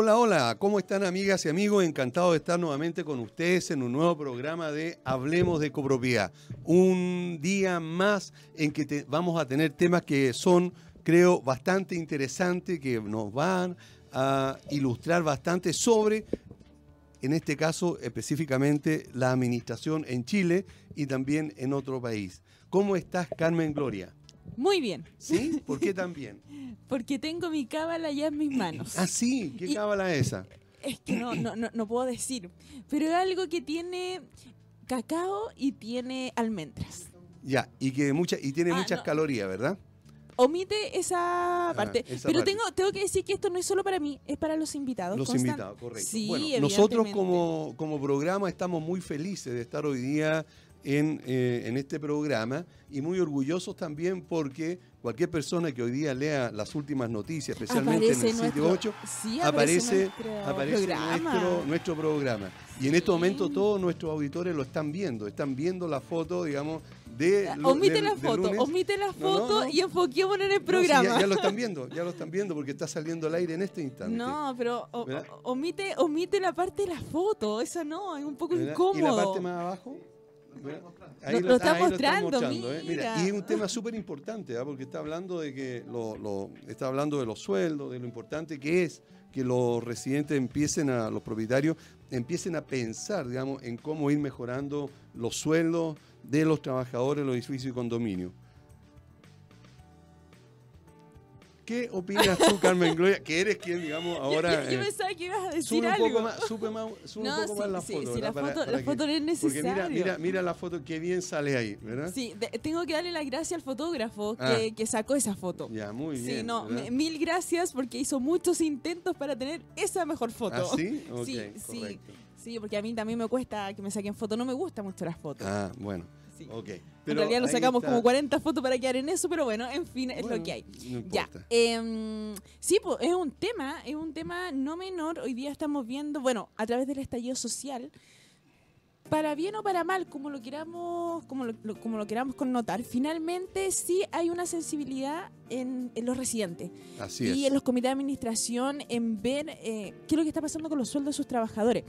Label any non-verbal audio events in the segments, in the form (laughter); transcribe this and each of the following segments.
Hola, hola, ¿cómo están amigas y amigos? Encantado de estar nuevamente con ustedes en un nuevo programa de Hablemos de Copropiedad. Un día más en que vamos a tener temas que son, creo, bastante interesantes, que nos van a ilustrar bastante sobre, en este caso específicamente, la administración en Chile y también en otro país. ¿Cómo estás, Carmen Gloria? Muy bien. ¿Sí? ¿Por qué tan bien? (laughs) Porque tengo mi cábala ya en mis manos. Ah, sí. ¿Qué cábala es esa? Es que no, no, no, puedo decir. Pero es algo que tiene cacao y tiene almendras. Ya, y que mucha, y tiene ah, muchas calorías, ¿verdad? Omite esa ah, parte. pero tengo tengo que decir que esto no es solo para mí, es para los invitados. Los invitados, correcto. Sí, bueno, nosotros como, como programa estamos muy felices de estar hoy día en, eh, en, este programa y muy orgullosos también porque cualquier persona que hoy día lea las últimas noticias, especialmente en el sitio 8, aparece, aparece, nuestro, nuestro, programa. Y en este momento todos nuestros auditores lo están viendo, están viendo la foto, digamos, de... Omite la foto, omite la foto y enfoquémonos en el programa. ya, lo están viendo, ya lo están viendo porque está saliendo al aire en este instante. No, pero omite, omite la parte de la foto, esa no, es un poco incómodo. ¿Y la parte más abajo? Ahí lo, está mostrando, ¿eh? mira. Y es un tema súper importante, ¿ah? porque está hablando de que lo, está hablando de los sueldos, de lo importante que es que los residentes empiecen a, los propietarios empiecen a pensar, digamos, en cómo ir mejorando los sueldos de los trabajadores de los edificios y condominios. ¿Qué opinas tú, Carmen Gloria? Que eres quien, digamos, (laughs) ahora. Yo, yo, eh, pensaba que ibas a decir sube un algo. Poco más, sube más, (laughs) sube un poco más la foto. Sí, la, foto, la foto no es necesaria. Porque mira, mira, mira la foto, qué bien sale ahí, ¿verdad? Sí, tengo que darle las gracias al fotógrafo que, ah. que, sacó esa foto. Ya, muy bien. Sí, no, mil gracias porque hizo muchos intentos para tener esa mejor foto. ¿Ah, sí? (laughs) sí, sí. Sí, porque a mí también me cuesta que me saquen fotos. No me gusta mucho las fotos. Ah, bueno en realidad nos sacamos como 40 fotos para quedar en eso, pero bueno, en fin, es lo que hay. ya. Em, sí, pues es un tema, es un tema no menor. Hoy día estamos viendo, bueno, a través del estallido social, para bien o para mal, como lo queramos, como lo, como lo queramos connotar, finalmente sí hay una sensibilidad en, los residentes y en los comités de administración en ver eh, qué es lo que está pasando con los sueldos de sus trabajadores.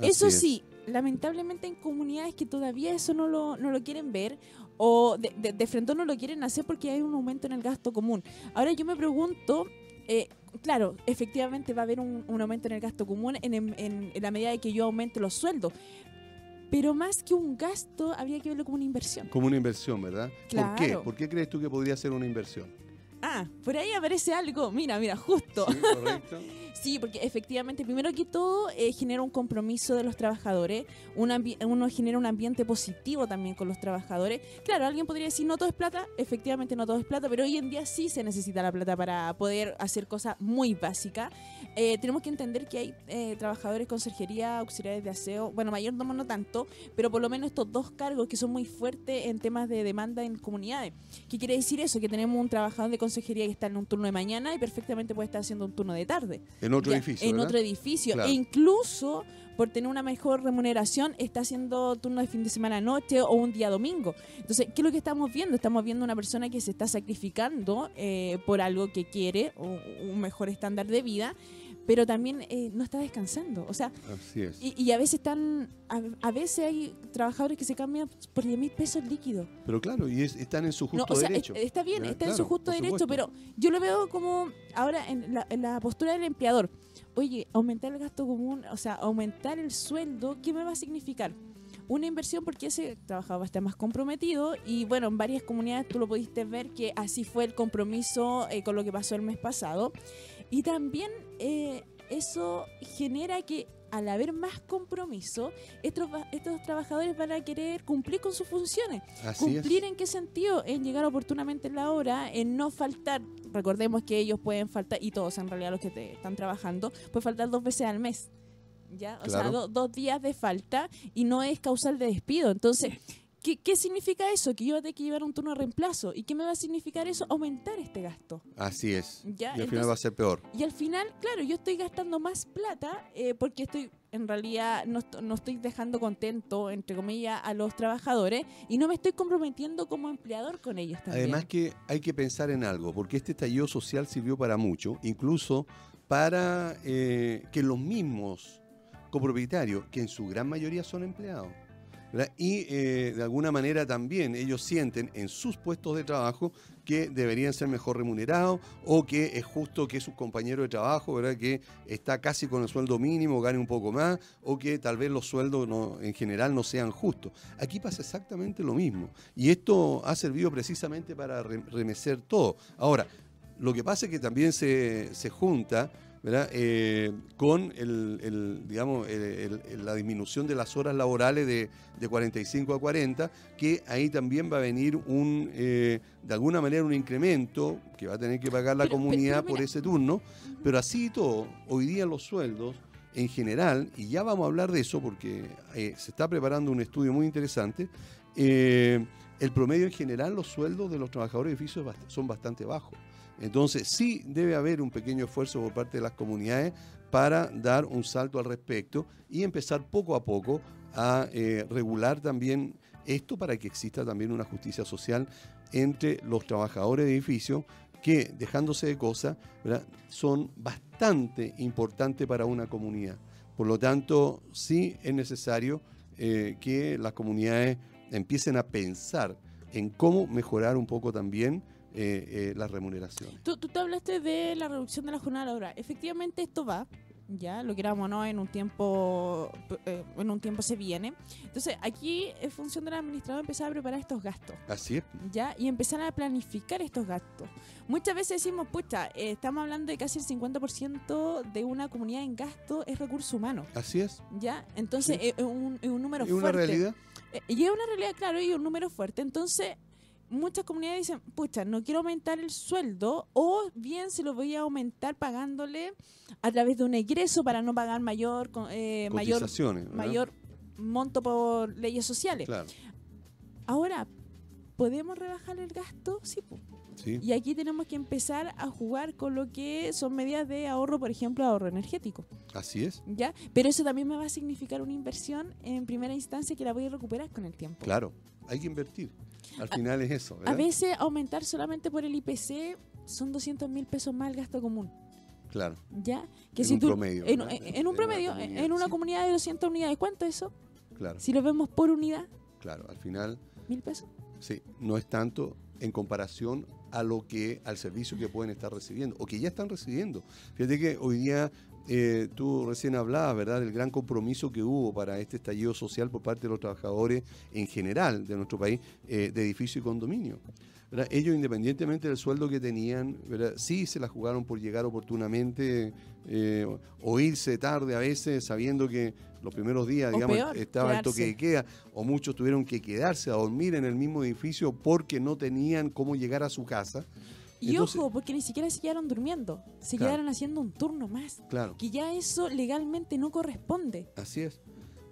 Eso sí, lamentablemente en comunidades que todavía eso no lo, no lo quieren ver o de, de, frente no lo quieren hacer porque hay un aumento en el gasto común. Ahora yo me pregunto, eh, claro, efectivamente va a haber un, aumento en el gasto común en, en, la medida de que yo aumente los sueldos. Pero más que un gasto, habría que verlo como una inversión. Como una inversión, ¿verdad? ¿Por qué? ¿Por qué crees tú que podría ser una inversión? Ah, por ahí aparece algo. Mira, mira, justo. Sí, correcto. (laughs) sí, porque efectivamente, primero que todo, eh, genera un compromiso de los trabajadores. uno genera un ambiente positivo también con los trabajadores. Claro, alguien podría decir, no todo es plata. Efectivamente, no todo es plata, pero hoy en día sí se necesita la plata para poder hacer cosas muy básicas. Eh, tenemos que entender que hay eh, trabajadores con conserjería, auxiliares de aseo, bueno, mayordomo no tanto, pero por lo menos estos dos cargos que son muy fuertes en temas de demanda en comunidades. ¿Qué quiere decir eso? Que tenemos un trabajador de consejería que está en un turno de mañana y perfectamente puede estar haciendo un turno de tarde. En otro edificio. En otro edificio. E incluso por tener una mejor remuneración está haciendo turno de fin de semana noche o un día domingo. Entonces, ¿qué es lo que estamos viendo? Estamos viendo una persona que se está sacrificando eh, por algo que quiere, o un mejor estándar de vida, pero también eh, no está descansando. O sea, Y, a veces están, a, veces hay trabajadores que se cambian por 10 mil pesos líquidos. Pero claro, y están en su justo derecho. está bien, está en su justo derecho, pero yo lo veo como ahora en la, en la postura del empleador. Oye, aumentar el gasto común, o sea, aumentar el sueldo, ¿qué me va a significar? una inversión porque ese trabajador va a estar más comprometido y bueno, en varias comunidades tú lo pudiste ver que así fue el compromiso eh, con lo que pasó el mes pasado y también eh, eso genera que al haber más compromiso, estos, estos trabajadores van a querer cumplir con sus funciones. ¿Cumplir en qué sentido? En llegar oportunamente en la hora, en no faltar. Recordemos que ellos pueden faltar, y todos en realidad los que te están trabajando, pueden faltar dos veces al mes. ¿ya? O sea, dos días de falta y no es causal de despido. Entonces, ¿Qué, significa eso? Que yo voy a tener que llevar un turno de reemplazo. ¿Y qué me va a significar eso? Aumentar este gasto. Así es. Y al final va a ser peor. Y al final, claro, yo estoy gastando más plata eh, porque estoy, en realidad, no, no, estoy dejando contento, entre comillas, a los trabajadores y no me estoy comprometiendo como empleador con ellos también. Además que hay que pensar en algo, porque este estallido social sirvió para mucho, incluso para que los mismos copropietarios, que en su gran mayoría son empleados, y eh, de alguna manera también ellos sienten en sus puestos de trabajo que deberían ser mejor remunerados o que es justo que sus compañeros de trabajo, ¿verdad? que está casi con el sueldo mínimo, gane un poco más o que tal vez los sueldos en general no sean justos. Aquí pasa exactamente lo mismo y esto ha servido precisamente para remecer todo. Ahora, lo que pasa es que también se, se junta eh, con el, digamos, la disminución de las horas laborales de, 45 a 40, que ahí también va a venir un, eh, de alguna manera un incremento que va a tener que pagar la comunidad por ese turno, pero así y todo, hoy día los sueldos en general, y ya vamos a hablar de eso porque eh, se está preparando un estudio muy interesante, el promedio en general, los sueldos de los trabajadores de edificios son bastante bajos. Entonces sí debe haber un pequeño esfuerzo por parte de las comunidades para dar un salto al respecto y empezar poco a poco a eh, regular también esto para que exista también una justicia social entre los trabajadores de edificios que, dejándose de cosas, son bastante importantes para una comunidad. Por lo tanto, sí es necesario eh, que las comunidades empiecen a pensar en cómo mejorar un poco también eh, eh, las remuneraciones. Tú, tú te hablaste de la reducción de la jornada laboral. Efectivamente esto va, ya lo queramos no en un tiempo eh, en un tiempo se viene. Entonces aquí es función del administrador empezar a preparar estos gastos. Así es. Ya y empezar a planificar estos gastos. Muchas veces decimos pucha estamos hablando de casi el 50% de una comunidad en gasto es recurso humano así es. Ya entonces es, un, es, un, número fuerte una realidad y es una realidad claro y un número fuerte. Entonces muchas comunidades dicen, pucha, no quiero aumentar el sueldo o bien se lo voy a aumentar pagándole a través de un egreso para no pagar mayor eh, mayor mayor monto por leyes sociales. Ahora, ¿podemos rebajar el gasto? Sí, sí, Y aquí tenemos que empezar a jugar con lo que son medidas de ahorro, por ejemplo, ahorro energético. Así es. ¿Ya? Pero eso también me va a significar una inversión en primera instancia que la voy a recuperar con el tiempo. Claro, hay que invertir. Al final es eso. A veces aumentar solamente por el IPC son 200 mil pesos más el gasto común. Claro. ¿Ya? Que en un promedio. En, un promedio, en una comunidad de 200 unidades, ¿cuánto es eso? Claro. Si lo vemos por unidad. Claro, al final. ¿Mil pesos? Sí, no es tanto en comparación a lo que al servicio que pueden estar recibiendo o que ya están recibiendo. Fíjate que hoy día eh, tú recién hablabas, ¿verdad?, del gran compromiso que hubo para este estallido social por parte de los trabajadores en general de nuestro país eh, de edificio y condominio. Ellos, independientemente del sueldo que tenían, ¿verdad? sí se la jugaron por llegar oportunamente eh, o irse tarde a veces, sabiendo que los primeros días, digamos, estaba el toque de queda, o muchos tuvieron que quedarse a dormir en el mismo edificio porque no tenían cómo llegar a su casa. Y ojo, porque ni siquiera se quedaron durmiendo, se quedaron haciendo un turno más. Claro. Que ya eso legalmente no corresponde. Así es.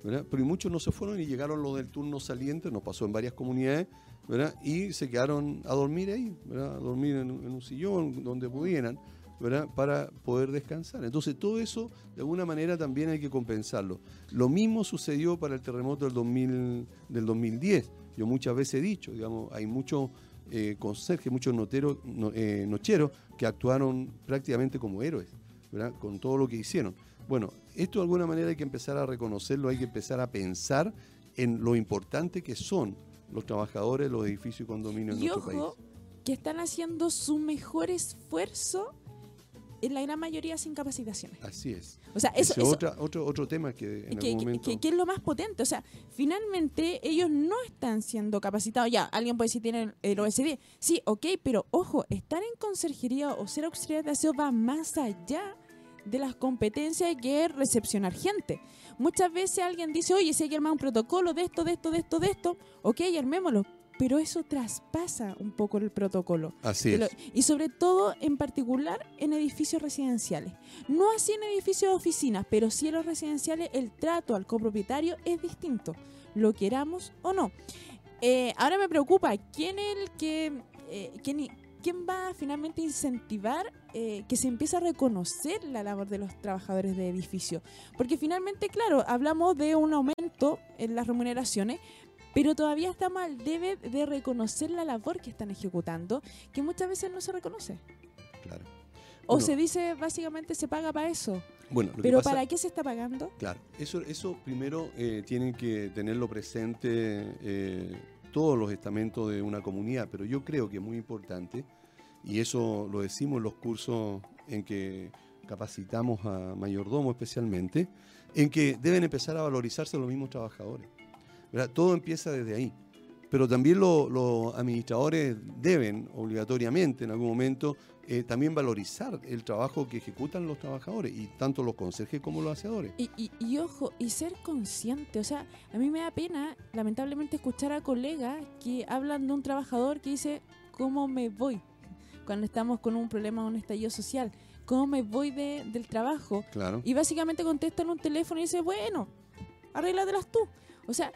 ¿verdad? Pero muchos no se fueron y llegaron los del turno saliente, nos pasó en varias comunidades, ¿verdad? y se quedaron a dormir ahí, ¿verdad? a dormir en, un sillón donde pudieran. ¿verdad? para poder descansar. Entonces todo eso de alguna manera también hay que compensarlo. Lo mismo sucedió para el terremoto del, 2000, del 2010. Yo muchas veces he dicho, digamos, hay muchos eh, conserjes, muchos noteros, eh, nocheros que actuaron prácticamente como héroes, ¿verdad? con todo lo que hicieron. Bueno, esto de alguna manera hay que empezar a reconocerlo, hay que empezar a pensar en lo importante que son los trabajadores los edificios y condominios en nuestro país. Que están haciendo su mejor esfuerzo en la gran mayoría sin capacitaciones. Así es. O sea, eso, es otro, otro tema que en que, momento... que, es lo más potente. O sea, finalmente ellos no están siendo capacitados. Ya, alguien puede decir tienen el OSD. Sí, ok, pero ojo, estar en conserjería o ser auxiliar de aseo va más allá de las competencias que es recepcionar gente. Muchas veces alguien dice, oye, si hay que armar un protocolo de esto, de esto, de esto, de esto, ok, armémoslo pero eso traspasa un poco el protocolo. Así es. Y sobre todo, en particular, en edificios residenciales. No así en edificios de oficinas, pero sí en los residenciales el trato al copropietario es distinto, lo queramos o no. Eh, ahora me preocupa, ¿quién es el que... Eh, quién, ¿Quién va finalmente a incentivar eh, que se empiece a reconocer la labor de los trabajadores de edificio? Porque finalmente, claro, hablamos de un aumento en las remuneraciones, pero todavía estamos al debe de reconocer la labor que están ejecutando, que muchas veces no se reconoce. Claro. O se dice, básicamente, se paga para eso. Bueno, Pero ¿para qué se está pagando? Claro, eso, eso primero eh, tienen que tenerlo presente eh, todos los estamentos de una comunidad, pero yo creo que es muy importante, y eso lo decimos en los cursos en que capacitamos a mayordomo especialmente, en que deben empezar a valorizarse los mismos trabajadores. Todo empieza desde ahí. Pero también los administradores deben obligatoriamente en algún momento eh, también valorizar el trabajo que ejecutan los trabajadores, y tanto los conserjes como los aseadores. Y, y, ojo, y ser consciente, o sea, a mí me da pena, lamentablemente, escuchar a colegas que hablan de un trabajador que dice, ¿cómo me voy? Cuando estamos con un problema, un estallido social, ¿cómo me voy de, del trabajo? Claro. Y básicamente contestan un teléfono y dice, bueno, arréglatelas tú. O sea,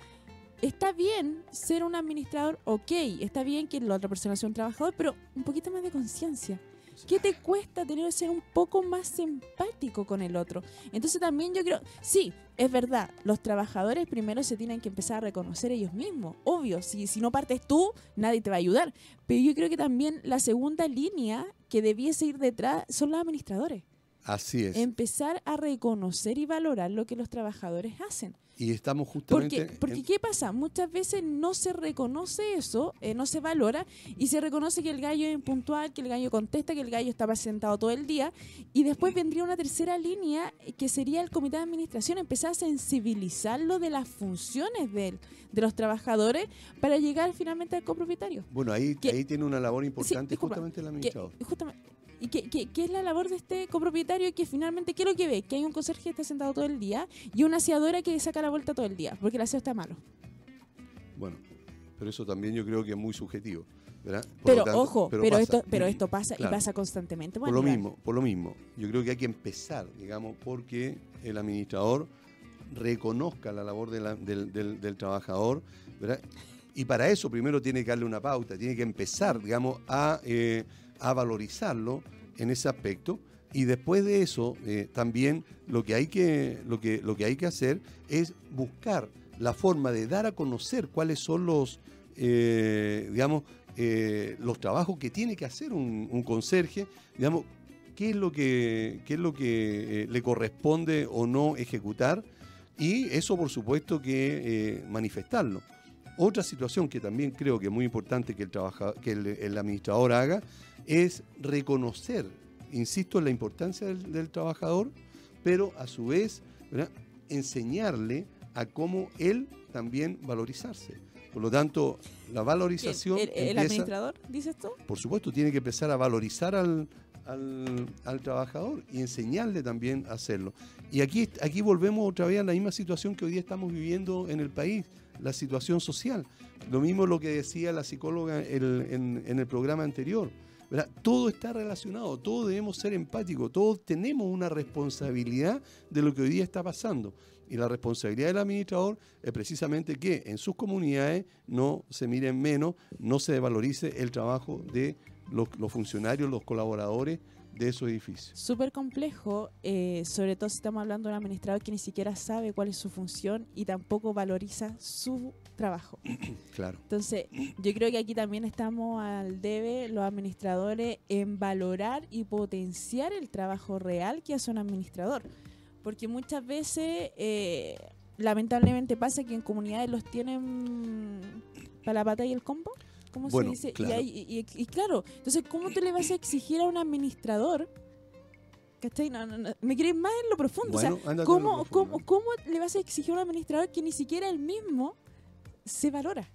está bien ser un administrador, ok, está bien que la otra persona sea un trabajador, pero un poquito más de conciencia. ¿Qué te cuesta tener que ser un poco más simpático con el otro? Entonces también yo creo, sí, es verdad, los trabajadores primero se tienen que empezar a reconocer ellos mismos. Obvio, si, si no partes tú, nadie te va a ayudar. Pero yo creo que también la segunda línea que debiese ir detrás son los administradores. Así es. Empezar a reconocer y valorar lo que los trabajadores hacen. Y estamos justamente... Porque, porque ¿qué pasa? Muchas veces no se reconoce eso, eh, no se valora y se reconoce que el gallo es impuntual, que el gallo contesta, que el gallo está sentado todo el día y después vendría una tercera línea eh, que sería el comité de administración, empezar a sensibilizarlo de las funciones de, de los trabajadores para llegar finalmente al copropietario. Bueno, ahí, ahí tiene una labor importante justamente el administrador. justamente, ¿Y qué, qué, es la labor de este copropietario que finalmente, ¿qué es lo que ve? Que hay un conserje que está sentado todo el día y una aseadora que saca la vuelta todo el día, porque el aseo está malo. Bueno, pero eso también yo creo que es muy subjetivo. ¿verdad? pero ojo, pero, esto, pero esto pasa y pasa constantemente. por lo mismo, por lo mismo. Yo creo que hay que empezar, digamos, porque el administrador reconozca la labor del, del, trabajador, ¿verdad? Y para eso primero tiene que darle una pauta, tiene que empezar, digamos, a eh, a valorizarlo en ese aspecto. Y después de eso, eh, también lo que, hay que, lo, que, lo que hay que hacer es buscar la forma de dar a conocer cuáles son los, eh, digamos, eh, los trabajos que tiene que hacer un, conserje, digamos, qué es lo que, qué es lo que le corresponde o no ejecutar, y eso por supuesto que manifestarlo. Otra situación que también creo que es muy importante que el, que el administrador haga es reconocer, insisto, en la importancia del, trabajador, pero a su vez enseñarle a cómo él también valorizarse. Por lo tanto, la valorización... ¿El, administrador dice esto? Por supuesto, tiene que empezar a valorizar al, trabajador y enseñarle también a hacerlo. Y aquí, aquí volvemos otra vez a la misma situación que hoy día estamos viviendo en el país, la situación social. Lo mismo lo que decía la psicóloga en el programa anterior. Todo está relacionado, todos debemos ser empáticos, todos tenemos una responsabilidad de lo que hoy día está pasando. Y la responsabilidad del administrador es precisamente que en sus comunidades no se miren menos, no se valorice el trabajo de los, funcionarios, los colaboradores de esos edificios. Súper complejo, eh, sobre todo si estamos hablando de un administrador que ni siquiera sabe cuál es su función y tampoco valoriza su trabajo. (coughs) Claro. Entonces, yo creo que aquí también estamos al debe los administradores en valorar y potenciar el trabajo real que hace un administrador. Porque muchas veces, eh, lamentablemente pasa que en comunidades los tienen para la pata y el combo. ¿Cómo se dice? Y, claro, entonces, ¿cómo tú le vas a exigir a un administrador? ¿Cachai? No, no, me querés más en lo profundo. o sea, ¿cómo, ¿cómo, ¿cómo, le vas a exigir a un administrador que ni siquiera él mismo se valora.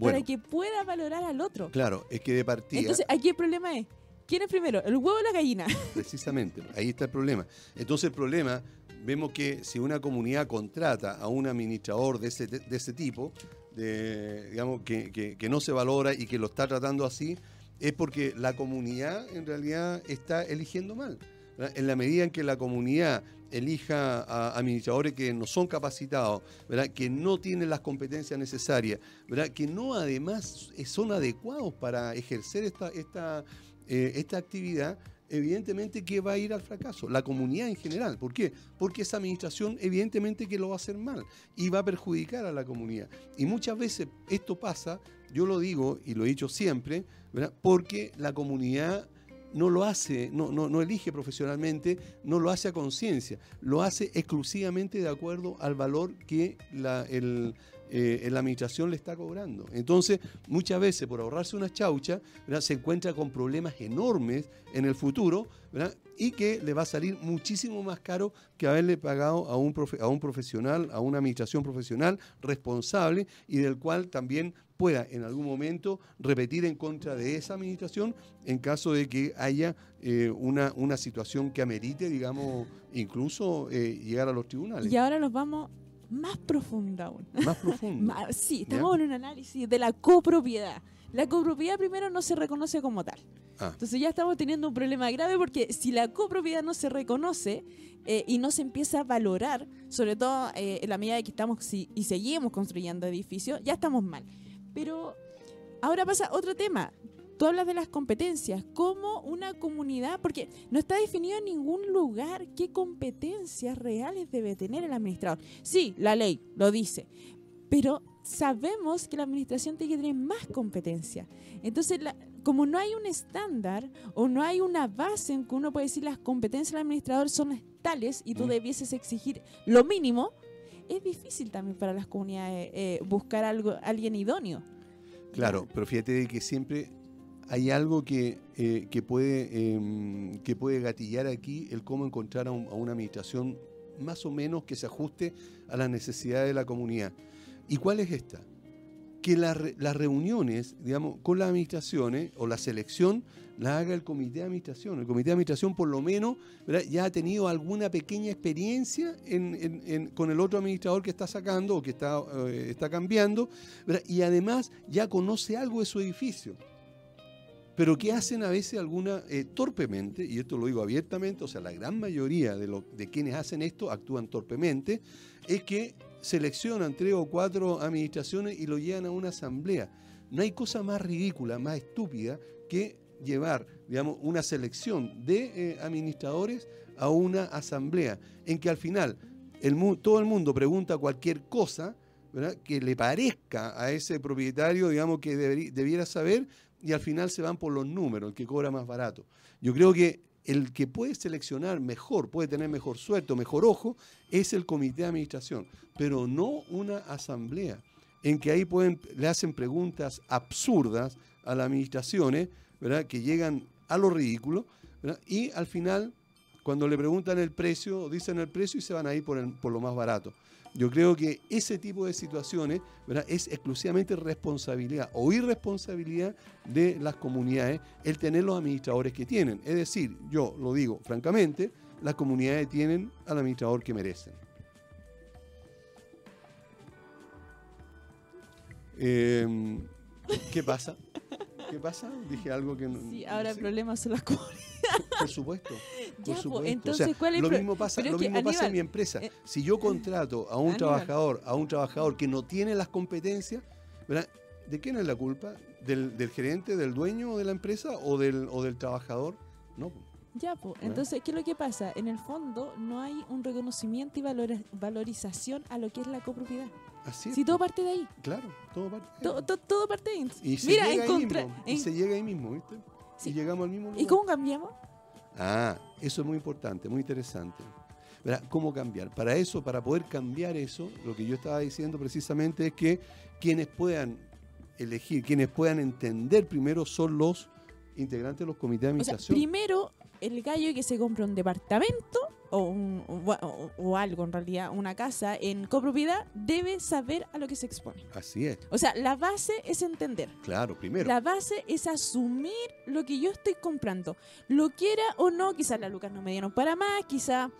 para que pueda valorar al otro. Claro, es que de partida. Entonces, aquí el problema es: ¿quién es primero, el huevo o la gallina? (laughs) Precisamente, ahí está el problema. Entonces, el problema, vemos que si una comunidad contrata a un administrador de ese, de ese tipo, digamos, que, que no se valora y que lo está tratando así, es porque la comunidad en realidad está eligiendo mal. En la medida en que la comunidad elija a administradores que no son capacitados, ¿verdad? que no tienen las competencias necesarias, ¿verdad? que no además son adecuados para ejercer esta, esta, eh, esta actividad, evidentemente que va a ir al fracaso, la comunidad en general. ¿Por qué? Porque esa administración evidentemente que lo va a hacer mal y va a perjudicar a la comunidad. Y muchas veces esto pasa, yo lo digo y lo he dicho siempre, porque la comunidad no lo hace, no, no, no elige profesionalmente, no lo hace a conciencia, lo hace exclusivamente de acuerdo al valor que la, el, eh, la administración le está cobrando. Entonces, muchas veces por ahorrarse una chaucha, se encuentra con problemas enormes en el futuro y que le va a salir muchísimo más caro que haberle pagado a un, a un profesional, a una administración profesional responsable y del cual también pueda en algún momento repetir en contra de esa administración en caso de que haya eh, una, una situación que amerite, digamos, incluso eh, llegar a los tribunales. Y ahora nos vamos más profunda aún. Más profunda. (laughs) sí, estamos en un análisis de la copropiedad. La copropiedad primero no se reconoce como tal. Ah. Entonces ya estamos teniendo un problema grave porque si la copropiedad no se reconoce eh, y no se empieza a valorar, sobre todo eh, en la medida de que estamos y seguimos construyendo edificios, ya estamos mal. Pero ahora pasa otro tema. Tú hablas de las competencias, como una comunidad, porque no está definido en ningún lugar qué competencias reales debe tener el administrador. Sí, la ley lo dice, pero sabemos que la administración tiene que tener más competencia. Entonces, como no hay un estándar o no hay una base en que uno puede decir las competencias del administrador son tales y tú mm. debieses exigir lo mínimo, es difícil también para las comunidades eh, buscar algo, alguien idóneo. Claro, pero fíjate que siempre hay algo que, eh, que, puede, em, que puede gatillar aquí el cómo encontrar a, una administración más o menos que se ajuste a las necesidades de la comunidad. ¿Y cuál es esta? Que las reuniones, digamos, con las administraciones o la selección la haga el comité de administración. El comité de administración por lo menos ya ha tenido alguna pequeña experiencia con el otro administrador que está sacando o que está, eh, está cambiando y además ya conoce algo de su edificio pero que hacen a veces alguna eh, torpemente, y esto lo digo abiertamente, o sea, la gran mayoría de, quienes hacen esto actúan torpemente, es que seleccionan tres o cuatro administraciones y lo llevan a una asamblea. No hay cosa más ridícula, más estúpida que llevar, digamos, una selección de eh, administradores a una asamblea, en que al final el, todo el mundo pregunta cualquier cosa, que le parezca a ese propietario, digamos, que debiera saber, y al final se van por los números, el que cobra más barato. Yo creo que el que puede seleccionar mejor, puede tener mejor suerte mejor ojo, es el comité de administración, pero no una asamblea en que ahí pueden, le hacen preguntas absurdas a las administraciones, ¿verdad? que llegan a lo ridículo, y al final, cuando le preguntan el precio, dicen el precio y se van ahí por, por lo más barato. Yo creo que ese tipo de situaciones es exclusivamente responsabilidad o irresponsabilidad de las comunidades el tener los administradores que tienen. Es decir, yo lo digo francamente, las comunidades tienen al administrador que merecen. Em, ¿Qué pasa? ¿Qué pasa? Dije algo que no. Sí, ahora el problema son las comunidades. Por supuesto. (laughs) entonces, ¿cuál es lo mismo pasa, lo mismo pasa en mi empresa. Eh, si yo contrato a un trabajador, a un trabajador que no tiene las competencias, ¿de quién es la culpa? ¿Del, gerente, del dueño de la empresa o del, o del trabajador? No. Ya, pues. Entonces, ¿qué es lo que pasa? En el fondo no hay un reconocimiento y valorización a lo que es la copropiedad. Así es. Si todo parte de ahí. Claro, todo parte de ahí. Todo, parte de ahí. Y se Mira, llega ahí mismo, y se llega ahí mismo, ¿viste? Y llegamos al mismo lugar. ¿Y cómo cambiamos? Ah, eso es muy importante, muy interesante. ¿Cómo cambiar? Para eso, para poder cambiar eso, lo que yo estaba diciendo precisamente es que quienes puedan elegir, quienes puedan entender primero son los integrantes de los comités de administración. primero, el gallo que se compra un departamento o, o, algo en realidad, una casa en copropiedad, debe saber a lo que se expone. Así es. O sea, la base es entender. Claro, primero. La base es asumir lo que yo estoy comprando. Lo quiera o no, quizás las lucas no me dieron para más, quizás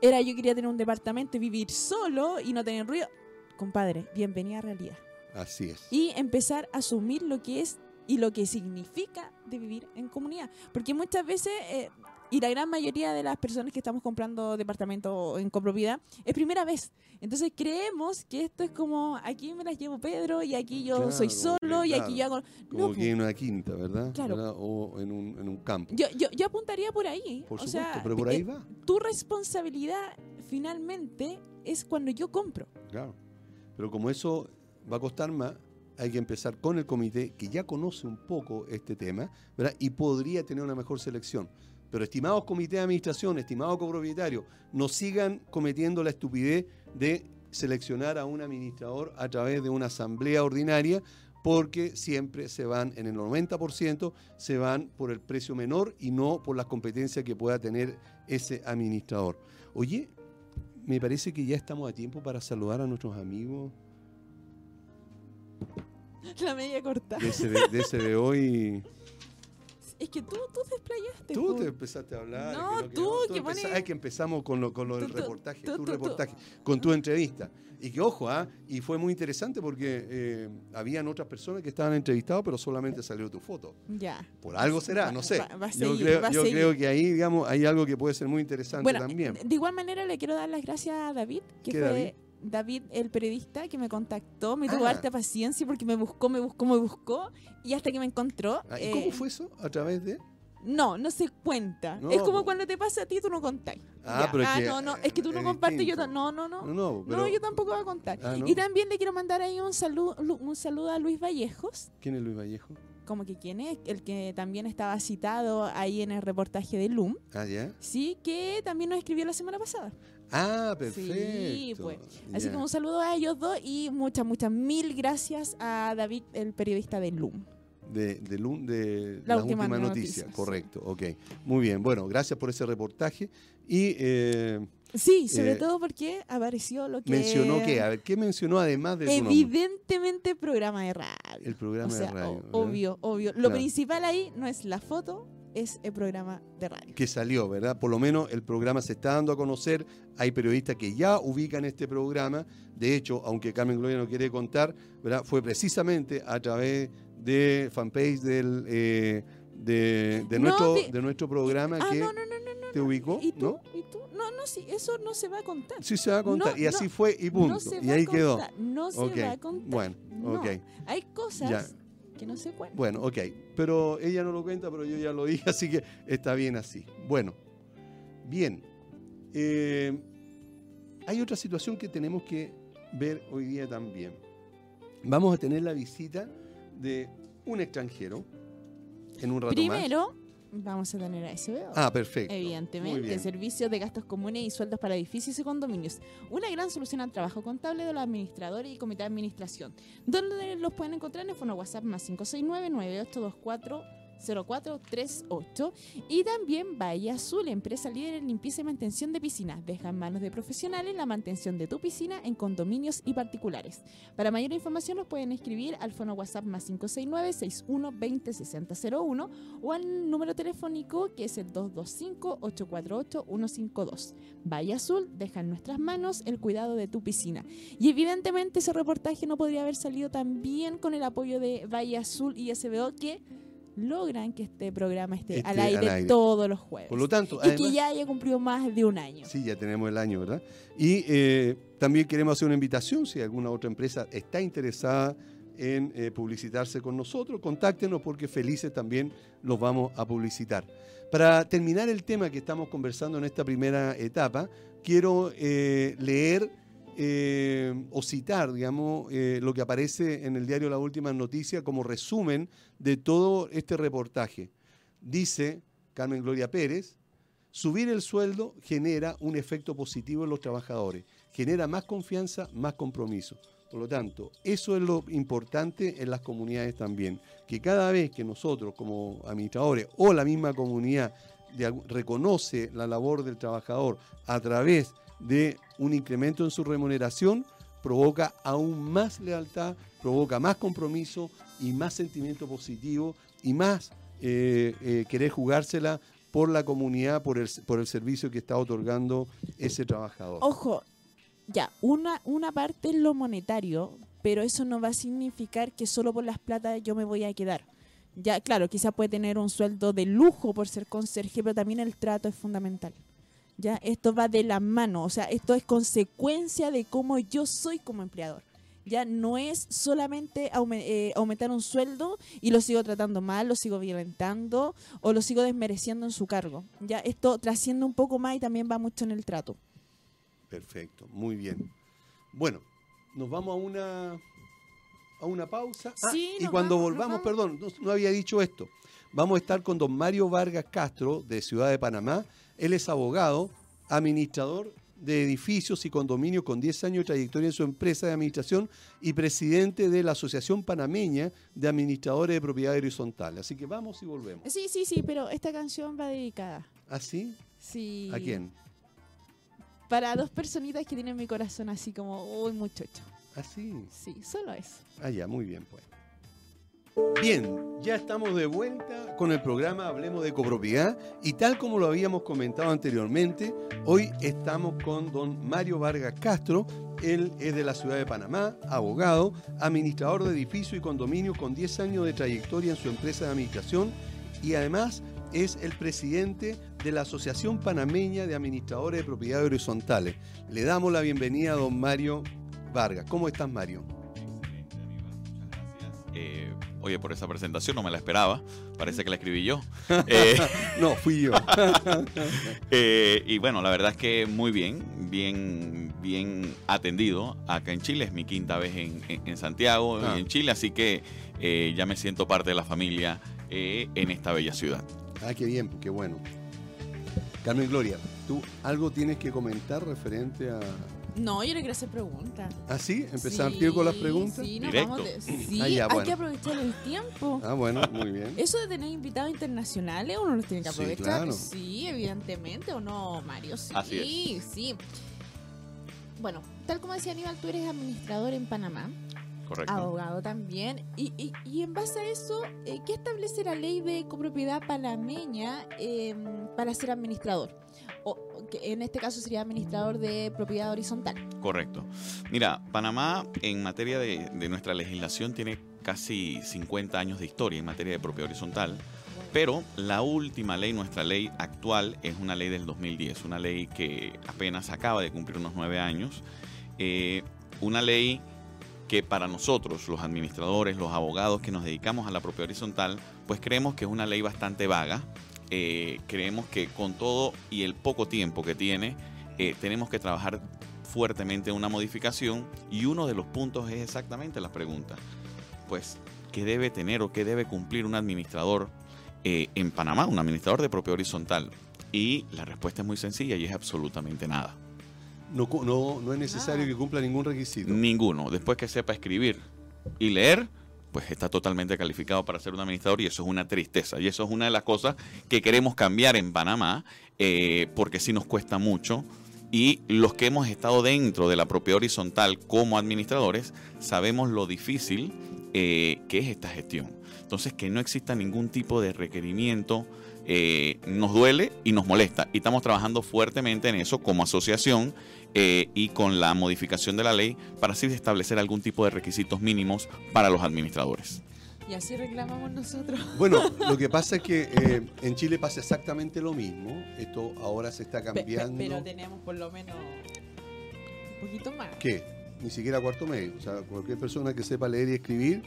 era yo quería tener un departamento y vivir solo y no tener ruido. Compadre, bienvenida a realidad. Así es. Y empezar a asumir lo que es y lo que significa de vivir en comunidad. Porque muchas veces, eh, y la gran mayoría de las personas que estamos comprando departamento en copropiedad, es primera vez. Entonces creemos que esto es como, aquí me las llevo Pedro y aquí yo soy solo y aquí yo hago... Como que en una quinta, ¿verdad? Claro. O en un, en un campo. Yo, yo, yo, apuntaría por ahí. Por supuesto, pero por ahí va. Tu responsabilidad finalmente es cuando yo compro. Claro. Pero como eso va a costar más, hay que empezar con el comité que ya conoce un poco este tema ¿verdad? y podría tener una mejor selección. Pero estimados comités de administración, estimados copropietarios, no sigan cometiendo la estupidez de seleccionar a un administrador a través de una asamblea ordinaria porque siempre se van, en el 90%, se van por el precio menor y no por las competencias que pueda tener ese administrador. Oye, me parece que ya estamos a tiempo para saludar a nuestros amigos. La media corta. De ese hoy. Es que tú, tú desplayaste. Tú te empezaste a hablar. No, tú, que, Hay que empezamos con lo, con lo del reportaje, tu reportaje, con tu entrevista. Y que ojo, ¿ah? y fue muy interesante porque eh, habían otras personas que estaban entrevistadas, pero solamente salió tu foto. Ya. Por algo será, no sé. yo creo, yo creo que ahí, digamos, hay algo que puede ser muy interesante también. De igual manera le quiero dar las gracias a David, que fue David? el periodista, que me contactó, me tuvo ah. harta paciencia porque me buscó, me buscó, me buscó, y hasta que me encontró. Ah, ¿Y cómo eh, fue eso? ¿A través de...? No, no se cuenta. es como cuando te pasa a ti, tú no contás. Ah, pero ah, no, no, es que tú no compartes, yo no, no, no. No, no, yo tampoco voy a contar. Ah, y también le quiero mandar ahí un saludo, un saludo a Luis Vallejos. ¿Quién es Luis Vallejo? Como que quién es, el que también estaba citado ahí en el reportaje de LUM. Ah, ya. Sí, que también nos escribió la semana pasada. Ah, perfecto. Sí, pues. Así que un saludo a ellos dos y muchas, muchas mil gracias a David, el periodista de LUM de, de, de la, última, noticia. Correcto, ok. Muy bien, bueno, gracias por ese reportaje. Y, eh, sí, sobre eh, todo porque apareció lo que... Mencionó qué, a ver, ¿qué mencionó además de... Evidentemente programa de radio. El programa de radio. obvio, obvio. Lo principal ahí no es la foto, es el programa de radio. Que salió, ¿verdad? Por lo menos el programa se está dando a conocer. Hay periodistas que ya ubican este programa. De hecho, aunque Carmen Gloria no quiere contar, ¿verdad? Fue precisamente a través de fanpage del, eh, de, de nuestro, de, nuestro programa ah, que no, no, no, te ubicó. ¿Y tú? ¿Y tú? No, no, sí, eso no se va a contar. Sí se va a contar. y así fue y punto. y ahí quedó. No se va a contar. Bueno, ok. Hay cosas que no se cuentan. Bueno, ok. Pero ella no lo cuenta, pero yo ya lo dije, (laughs) así que está bien así. Bueno, bien. Eh, hay otra situación que tenemos que ver hoy día también. Vamos a tener la visita de un extranjero en un rato Primero, vamos a tener a SBO. Ah, perfecto. Evidentemente, servicios de gastos comunes y sueldos para edificios y condominios. Una gran solución al trabajo contable de los administradores y comité de administración. ¿Dónde los pueden encontrar? En el fono WhatsApp más 569 9824 0438 y también Bahía Azul, empresa líder en limpieza y mantención de piscinas. Deja en manos de profesionales la mantención de tu piscina en condominios y particulares. Para mayor información nos pueden escribir al fono WhatsApp más 569 61 20 6001 o al número telefónico que es el 225 848 152. Bahía Azul deja en nuestras manos el cuidado de tu piscina. Y evidentemente ese reportaje no podría haber salido tan bien con el apoyo de Bahía Azul y SBO que logran que este programa esté, al, aire todos los jueves. Por lo tanto, y que ya haya cumplido más de un año. Sí, ya tenemos el año, ¿verdad? Y eh, también queremos hacer una invitación, si alguna otra empresa está interesada en eh, publicitarse con nosotros, contáctenos porque felices también los vamos a publicitar. Para terminar el tema que estamos conversando en esta primera etapa, quiero eh, leer eh, o citar, digamos, eh, lo que aparece en el diario La Última Noticia como resumen de todo este reportaje. Dice Carmen Gloria Pérez, subir el sueldo genera un efecto positivo en los trabajadores, genera más confianza, más compromiso. Por lo tanto, eso es lo importante en las comunidades también, que cada vez que nosotros como administradores o la misma comunidad reconoce la labor del trabajador a través de un incremento en su remuneración, provoca aún más lealtad, provoca más compromiso y más sentimiento positivo y más eh, eh, querer jugársela por la comunidad, por el, por el servicio que está otorgando ese trabajador. Ojo, ya, una, una parte es lo monetario, pero eso no va a significar que solo por las plata yo me voy a quedar. Ya, claro, quizá puede tener un sueldo de lujo por ser conserje, pero también el trato es fundamental. ¿Ya? Esto va de la mano, o sea, esto es consecuencia de cómo yo soy como empleador. Ya no es solamente eh, aumentar un sueldo y lo sigo tratando mal, lo sigo violentando o lo sigo desmereciendo en su cargo. Ya esto trasciende un poco más y también va mucho en el trato. Perfecto, muy bien. Bueno, nos vamos a una a una pausa. Ah, Sí, y cuando vamos, volvamos, vamos. perdón, no, no había dicho esto. Vamos a estar con don Mario Vargas Castro, de Ciudad de Panamá. Él es abogado, administrador de edificios y condominios con 10 años de trayectoria en su empresa de administración y presidente de la Asociación Panameña de Administradores de Propiedad Horizontal. Así que vamos y volvemos. Sí, sí, sí, pero esta canción va dedicada. ¿Así? Sí. ¿A quién? Para dos personitas que tienen mi corazón así como, uy, muchacho. ¿Así? Sí, solo eso. Ah, ya, muy bien, pues. Bien, ya estamos de vuelta con el programa Hablemos de Copropiedad y tal como lo habíamos comentado anteriormente, hoy estamos con don Mario Vargas Castro. Él es de la ciudad de Panamá, abogado, administrador de edificios y condominios con 10 años de trayectoria en su empresa de administración y además es el presidente de la Asociación Panameña de Administradores de Propiedades Horizontales. Le damos la bienvenida a don Mario Vargas. ¿Cómo estás, Mario? Eh, oye, por esa presentación no me la esperaba. Parece que la escribí yo. (laughs) Eh, No, fui yo. (laughs) eh, y bueno, la verdad es que muy bien, bien, bien atendido acá en Chile. Es mi quinta vez en, en- en Santiago Ah. y en Chile, así que ya me siento parte de la familia en esta bella ciudad. Ah, qué bien, qué bueno. Carmen Gloria, ¿tú algo tienes que comentar referente a... No, yo le quiero hacer preguntas. ¿Ah, sí? ¿Empezar tiro con las preguntas? Sí, nos Directo. vamos de- sí, Ah, ya, hay que aprovechar el tiempo. Ah, bueno, muy bien. Eso de tener invitados internacionales, uno los tiene que Sí, aprovechar. claro. Sí, evidentemente, ¿o no, Mario? Sí, Así sí. Bueno, tal como decía Aníbal, tú eres administrador en Panamá, Correcto. abogado también, y, y- y en base a eso, eh, ¿qué establece la ley de copropiedad panameña eh, para ser administrador? O que en este caso sería administrador de propiedad horizontal. Correcto. Mira, Panamá en materia de, nuestra legislación tiene casi 50 años de historia en materia de propiedad horizontal, pero la última ley, nuestra ley actual, es una ley del 2010, una ley que apenas acaba de cumplir unos nueve años, eh, una ley que para nosotros, los administradores, los abogados que nos dedicamos a la propiedad horizontal, pues creemos que es una ley bastante vaga. Eh, creemos que con todo y el poco tiempo que tiene, eh, tenemos que trabajar fuertemente en una modificación y uno de los puntos es exactamente la pregunta. Pues, ¿qué debe tener o qué debe cumplir un administrador eh, en Panamá, un administrador de propiedad horizontal? Y la respuesta es muy sencilla y es absolutamente nada. No, no, no es necesario Ah. que cumpla ningún requisito. Ninguno. Después que sepa escribir y leer, pues está totalmente calificado para ser un administrador y eso es una tristeza. Y eso es una de las cosas que queremos cambiar en Panamá, eh, porque sí nos cuesta mucho. Y los que hemos estado dentro de la propiedad horizontal como administradores, sabemos lo difícil eh, que es esta gestión. Entonces, que no exista ningún tipo de requerimiento eh, nos duele y nos molesta. Y estamos trabajando fuertemente en eso como asociación eh, y con la modificación de la ley para así establecer algún tipo de requisitos mínimos para los administradores. Y así reclamamos nosotros. Bueno, (laughs) lo que pasa es que eh, en Chile pasa exactamente lo mismo. Esto ahora se está Pe- pe- cambiando. pero tenemos por lo menos un poquito más. ¿Qué? Ni siquiera cuarto medio. O sea, cualquier persona que sepa leer y escribir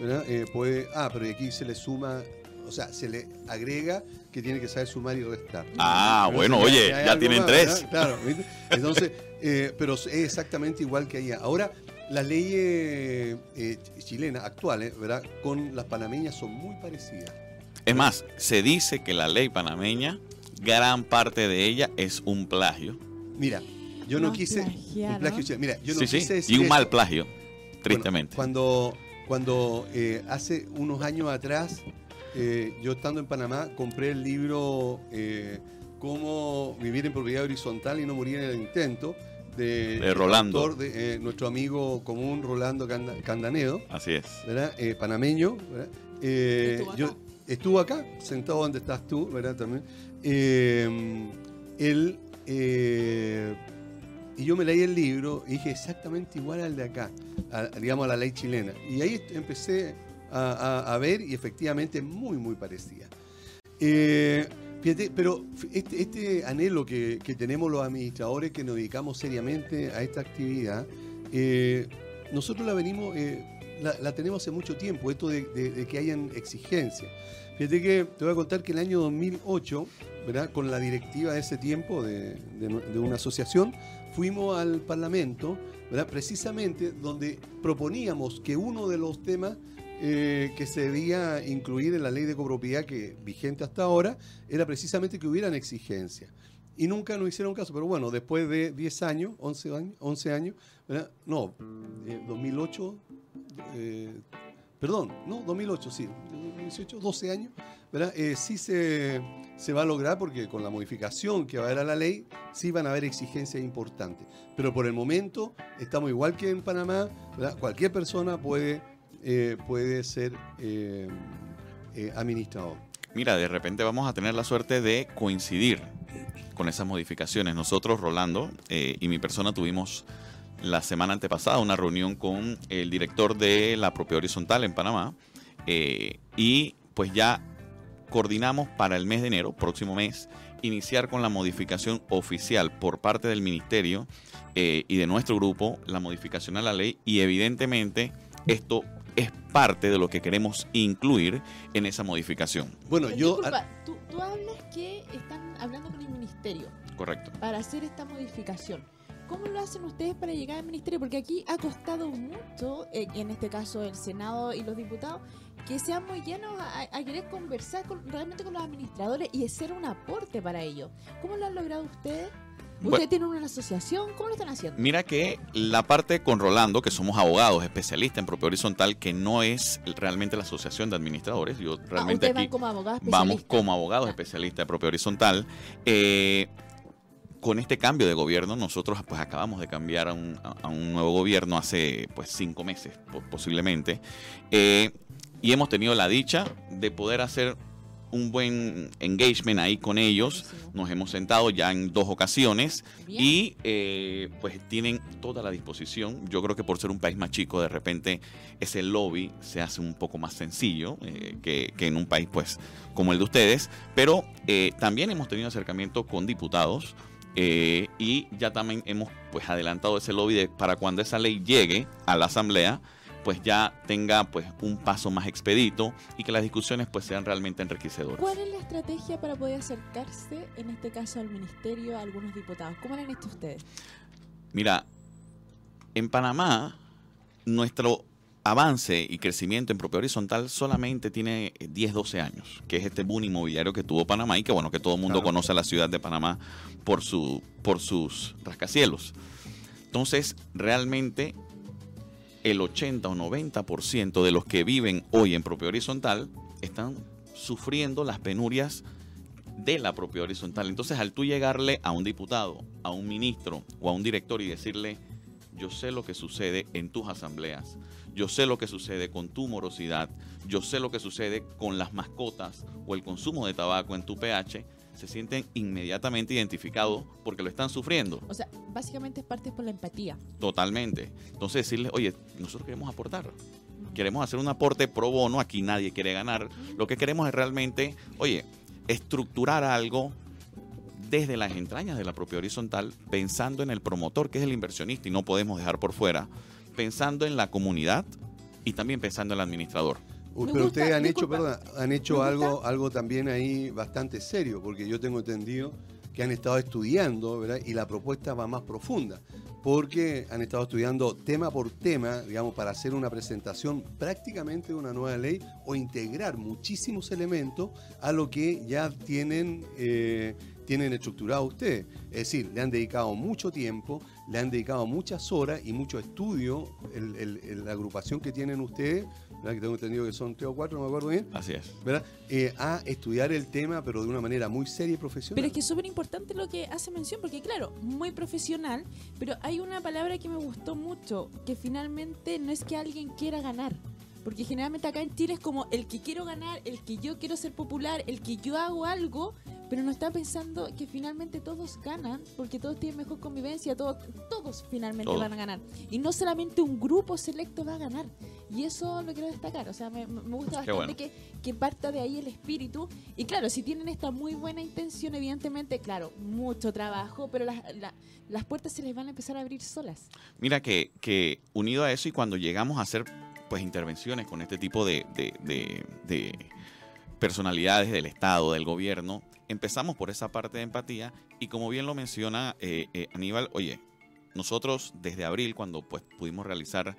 ¿verdad? Eh, puede. Ah, pero aquí se le suma, o sea, se le agrega que tiene que saber sumar y restar. Ah, Pero bueno, oye, ya tienen más, tres. ¿verdad? Claro, ¿viste? Entonces, (laughs) eh, pero es exactamente igual que allá. Ahora, las leyes eh, chilenas actuales, ¿verdad? Con las panameñas son muy parecidas. Es más, se dice que la ley panameña, gran parte de ella es un plagio. Mira, yo no quise. Un plagio chileno. Mira, yo no sí, quise sí, decir y un eso. mal plagio, Bueno, tristemente. cuando cuando eh, hace unos años atrás, eh, yo estando en Panamá, compré el libro eh, Cómo vivir en propiedad horizontal y no morir en el intento, de, De Rolando. autor de eh, nuestro amigo común Rolando Canda- Candanedo, Así es. ¿verdad? Eh, panameño. ¿verdad? Eh, Estuvo yo- acá. estuvo acá, sentado donde estás tú, ¿verdad? También. Eh, él, eh, y yo me leí el libro y dije exactamente igual al de acá, a- digamos a la ley chilena. Y ahí empecé a, a- a ver y efectivamente muy, muy parecida. Eh, fíjate, pero este, este anhelo que, tenemos los administradores que nos dedicamos seriamente a esta actividad, eh, nosotros la venimos, eh, la, tenemos hace mucho tiempo, esto de, que hayan exigencias. Fíjate que te voy a contar que el año 2008, ¿verdad? con la directiva de ese tiempo de una asociación, fuimos al Parlamento precisamente donde proponíamos que uno de los temas eh, que se debía incluir en la ley de copropiedad que vigente hasta ahora era precisamente que hubieran exigencias. Y nunca nos hicieron caso, pero bueno, después de 10 años, 11 años, 11 años no, 2008, eh, perdón, no, 2008, sí, 2018, 12 años, ¿verdad? Eh, sí se, se, va a lograr porque con la modificación que va a haber a la ley, sí van a haber exigencias importantes. Pero por el momento estamos igual que en Panamá. Cualquier persona puede eh, puede ser eh, eh, administrador. Mira, de repente vamos a tener la suerte de coincidir con esas modificaciones. Nosotros, Rolando y mi persona, tuvimos la semana antepasada una reunión con el director de la propia horizontal en Panamá y pues ya coordinamos para el mes de enero, próximo mes, iniciar con la modificación oficial por parte del ministerio y de nuestro grupo, la modificación a la ley y evidentemente esto es parte de lo que queremos incluir en esa modificación. Bueno, yo... Disculpa, tú, tú hablas que están hablando con el ministerio. Correcto. Para hacer esta modificación. ¿Cómo lo hacen ustedes para llegar al ministerio? Porque aquí ha costado mucho, eh, en este caso el Senado y los diputados, que sean muy llenos a, querer conversar realmente con los administradores y hacer un aporte para ello. ¿Cómo lo han logrado ustedes? ¿Ustedes tienen una asociación? ¿Cómo lo están haciendo? Mira que la parte con Rolando, que somos abogados especialistas en propio horizontal, que no es realmente la asociación de administradores. Yo ah, realmente aquí como abogados vamos como abogados especialistas de propio horizontal. Eh, con este cambio de gobierno, nosotros pues acabamos de cambiar a un, nuevo gobierno hace pues cinco meses posiblemente. Eh, y hemos tenido la dicha de poder hacer un buen engagement ahí con ellos. Nos hemos sentado ya en dos ocasiones y eh, pues tienen toda la disposición. Yo creo que por ser un país más chico, de repente ese lobby se hace un poco más sencillo eh, que, en un país pues como el de ustedes. Pero eh, también hemos tenido acercamiento con diputados. y ya también hemos pues adelantado ese lobby de, para cuando esa ley llegue a la asamblea pues ya tenga pues un paso más expedito y que las discusiones pues sean realmente enriquecedoras. ¿Cuál es la estrategia para poder acercarse, en este caso al ministerio, a algunos diputados? ¿Cómo lo han hecho ustedes? Mira, en Panamá nuestro avance y crecimiento en propiedad horizontal solamente tiene 10, 12 años, que es este boom inmobiliario que tuvo Panamá y que bueno, que todo el mundo conoce a la ciudad de Panamá por, su, por sus rascacielos. Entonces, realmente el 80 o 90% de los que viven hoy en propiedad horizontal están sufriendo las penurias de la propiedad horizontal. Entonces, al tú llegarle a un diputado, a un ministro o a un director y decirle, yo sé lo que sucede en tus asambleas, yo sé lo que sucede con tu morosidad, yo sé lo que sucede con las mascotas o el consumo de tabaco en tu pH, se sienten inmediatamente identificados porque lo están sufriendo. O sea, básicamente es parte por la empatía. Totalmente. Entonces decirles, oye, nosotros queremos aportar. Queremos hacer un aporte pro bono, aquí nadie quiere ganar. Lo que queremos es realmente, oye, estructurar algo desde las entrañas de la propia horizontal, pensando en el promotor, que es el inversionista, y no podemos dejar por fuera, pensando en la comunidad y también pensando en el administrador pero ustedes han hecho, perdón, han hecho algo, algo también ahí bastante serio, porque yo tengo entendido que han estado estudiando, ¿verdad? Y la propuesta va más profunda, porque han estado estudiando tema por tema, digamos, para hacer una presentación prácticamente de una nueva ley o integrar muchísimos elementos a lo que ya tienen, eh, tienen estructurado ustedes. Es decir, le han dedicado mucho tiempo, le han dedicado muchas horas y mucho estudio, la agrupación que tienen ustedes que tengo entendido que son tres o cuatro, no me acuerdo bien. Así es. ¿verdad? Eh, a estudiar el tema, pero de una manera muy seria y profesional. Pero es que es súper importante lo que hace mención, porque claro, muy profesional, pero hay una palabra que me gustó mucho, que finalmente no es que alguien quiera ganar. Porque generalmente acá en Chile es como el que quiero ganar, el que yo quiero ser popular, el que yo hago algo, pero no está pensando que finalmente todos ganan, porque todos tienen mejor convivencia, todos, todos finalmente van a ganar. Y no solamente un grupo selecto va a ganar. Y eso lo quiero destacar. O sea, me, gusta bastante que, que, parta de ahí el espíritu. Y claro, si tienen esta muy buena intención, evidentemente, claro, mucho trabajo, pero las, las puertas se les van a empezar a abrir solas. Mira que, que unido a eso y cuando llegamos a hacer pues intervenciones con este tipo de, personalidades del Estado, del gobierno, empezamos por esa parte de empatía y como bien lo menciona eh, eh, Aníbal, oye, nosotros desde abril, cuando pues, pudimos realizar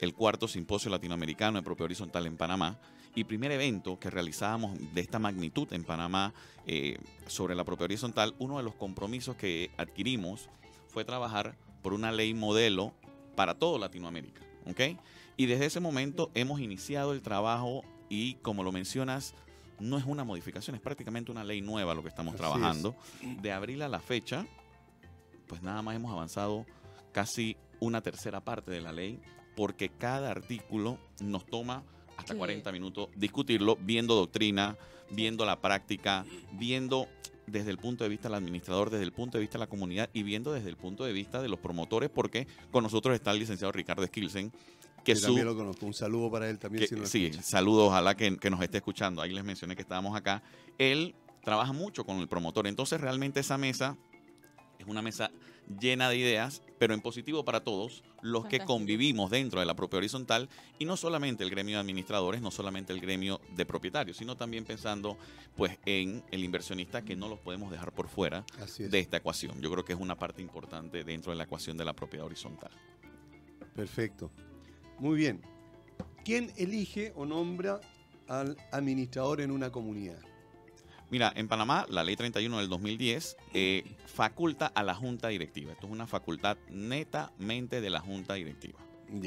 el cuarto simposio latinoamericano de propiedad horizontal en Panamá y primer evento que realizábamos de esta magnitud en Panamá eh, sobre la propiedad horizontal, uno de los compromisos que adquirimos fue trabajar por una ley modelo para toda Latinoamérica. ¿ok? Y desde ese momento hemos iniciado el trabajo y como lo mencionas, no es una modificación, es prácticamente una ley nueva lo que estamos trabajando. De abril a la fecha, pues nada más hemos avanzado casi una tercera parte de la ley porque cada artículo nos toma hasta 40 minutos discutirlo, viendo doctrina, viendo la práctica, viendo desde el punto de vista del administrador, desde el punto de vista de la comunidad y viendo desde el punto de vista de los promotores, porque con nosotros está el licenciado Ricardo Skilsen. Que Yo también lo conozco. Un saludo para él también. sí, saludos, ojalá que, que, nos esté escuchando. Ahí les mencioné que estábamos acá. Él trabaja mucho con el promotor. Entonces, realmente esa mesa es una mesa llena de ideas, pero en positivo para todos los que convivimos dentro de la propia horizontal y no solamente el gremio de administradores, no solamente el gremio de propietarios, sino también pensando pues en el inversionista que no los podemos dejar por fuera de esta ecuación. Yo creo que es una parte importante dentro de la ecuación de la propiedad horizontal. Perfecto. Muy bien. ¿Quién elige o nombra al administrador en una comunidad? Mira, en Panamá, la ley 31 del 2010 eh, faculta a la junta directiva. Esto es una facultad netamente de la junta directiva.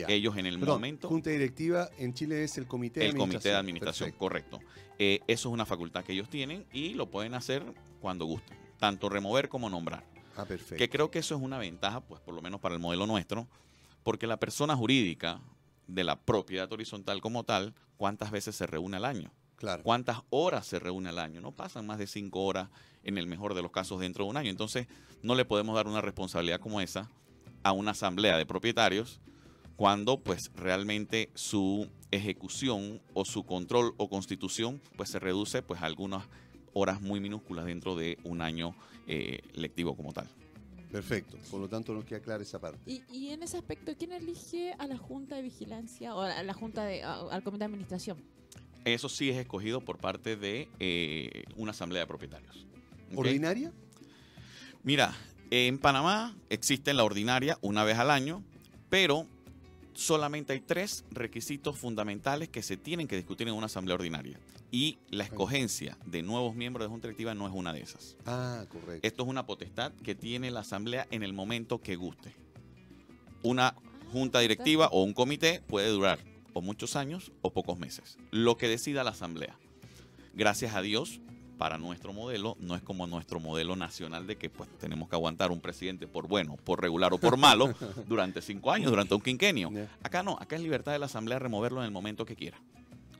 Ellos en el momento... Junta directiva en Chile es el comité de administración. El comité de administración, correcto. Eh, eso es una facultad que ellos tienen y lo pueden hacer cuando gusten. Tanto remover como nombrar. Ah, perfecto. Que creo que eso es una ventaja, pues por lo menos para el modelo nuestro, porque la persona jurídica de la propiedad horizontal como tal, ¿cuántas veces se reúne al año? ¿Cuántas horas se reúne al año? No pasan más de cinco horas en el mejor de los casos dentro de un año. Entonces, no le podemos dar una responsabilidad como esa a una asamblea de propietarios cuando pues realmente su ejecución o su control o constitución pues se reduce pues a algunas horas muy minúsculas dentro de un año eh, lectivo como tal. Perfecto, por lo tanto nos queda clara esa parte. Y, en ese aspecto, ¿quién elige a la Junta de Vigilancia o a la Junta de, al Comité de Administración? Eso sí es escogido por parte de eh, una asamblea de propietarios. ¿Ordinaria? Mira, en Panamá existe la ordinaria una vez al año, pero solamente hay tres requisitos fundamentales que se tienen que discutir en una asamblea ordinaria. Y la escogencia de nuevos miembros de Junta Directiva no es una de esas. Ah, correcto. Esto es una potestad que tiene la asamblea en el momento que guste. Una junta directiva o un comité puede durar o muchos años o pocos meses. Lo que decida la Asamblea. Gracias a Dios, para nuestro modelo no es como nuestro modelo nacional de que pues tenemos que aguantar un presidente por bueno, por regular o por malo (laughs) durante cinco años, durante un quinquenio. Acá no, acá es libertad de la Asamblea removerlo en el momento que quiera.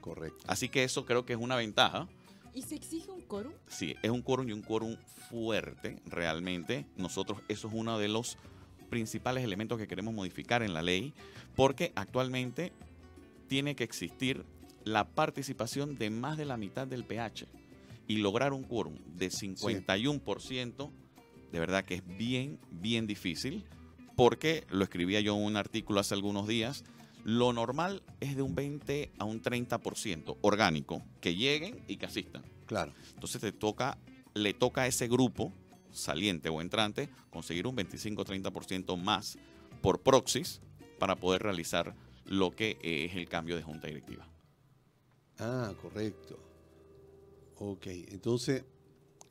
Correcto. Así que eso creo que es una ventaja. ¿Y se exige un quórum? Sí, es un quórum y un quórum fuerte, realmente. Nosotros, eso es uno de los principales elementos que queremos modificar en la ley, porque actualmente tiene que existir la participación de más de la mitad del pH y lograr un quórum de 51%, de verdad que es bien, bien difícil, porque lo escribía yo en un artículo hace algunos días, lo normal es de un 20 a un 30% orgánico, que lleguen y que asistan. Claro. Entonces te toca, le toca a ese grupo saliente o entrante conseguir un 25-30% más por proxys para poder realizar lo que es el cambio de junta directiva. Ah, correcto. Ok, entonces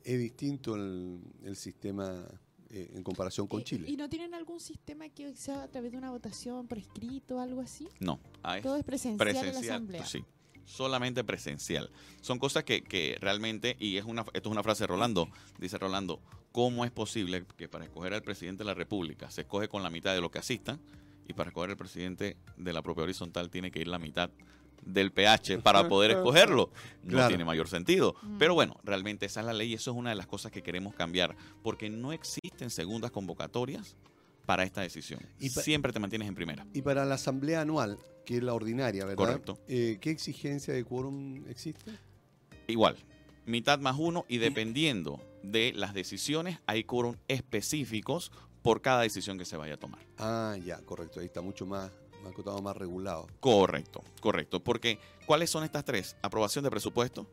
es distinto el, sistema eh, en comparación con Chile. ¿Y no tienen algún sistema que sea a través de una votación por escrito o algo así? No. Ah, Todo es presencial, en la asamblea. Sí, solamente presencial. Son cosas que, que, realmente, y es una, esto es una frase de Rolando, (laughs) dice Rolando, ¿cómo es posible que para escoger al presidente de la República se escoge con la mitad de lo que asistan? y para escoger el presidente de la propia horizontal tiene que ir la mitad del pH para (laughs) poder escogerlo. No tiene mayor sentido. Mm. Pero bueno, realmente esa es la ley y eso es una de las cosas que queremos cambiar, porque no existen segundas convocatorias para esta decisión. Y Siempre te mantienes en primera. Y para la asamblea anual, que es la ordinaria, ¿verdad? Correcto. Eh, ¿Qué exigencia de quórum existe? Igual, mitad más uno y dependiendo de las decisiones hay quórum específicos por cada decisión que se vaya a tomar. Ah, ya, correcto. Ahí está mucho más, más más regulado. Correcto, correcto. Porque, ¿cuáles son estas tres? Aprobación de presupuesto,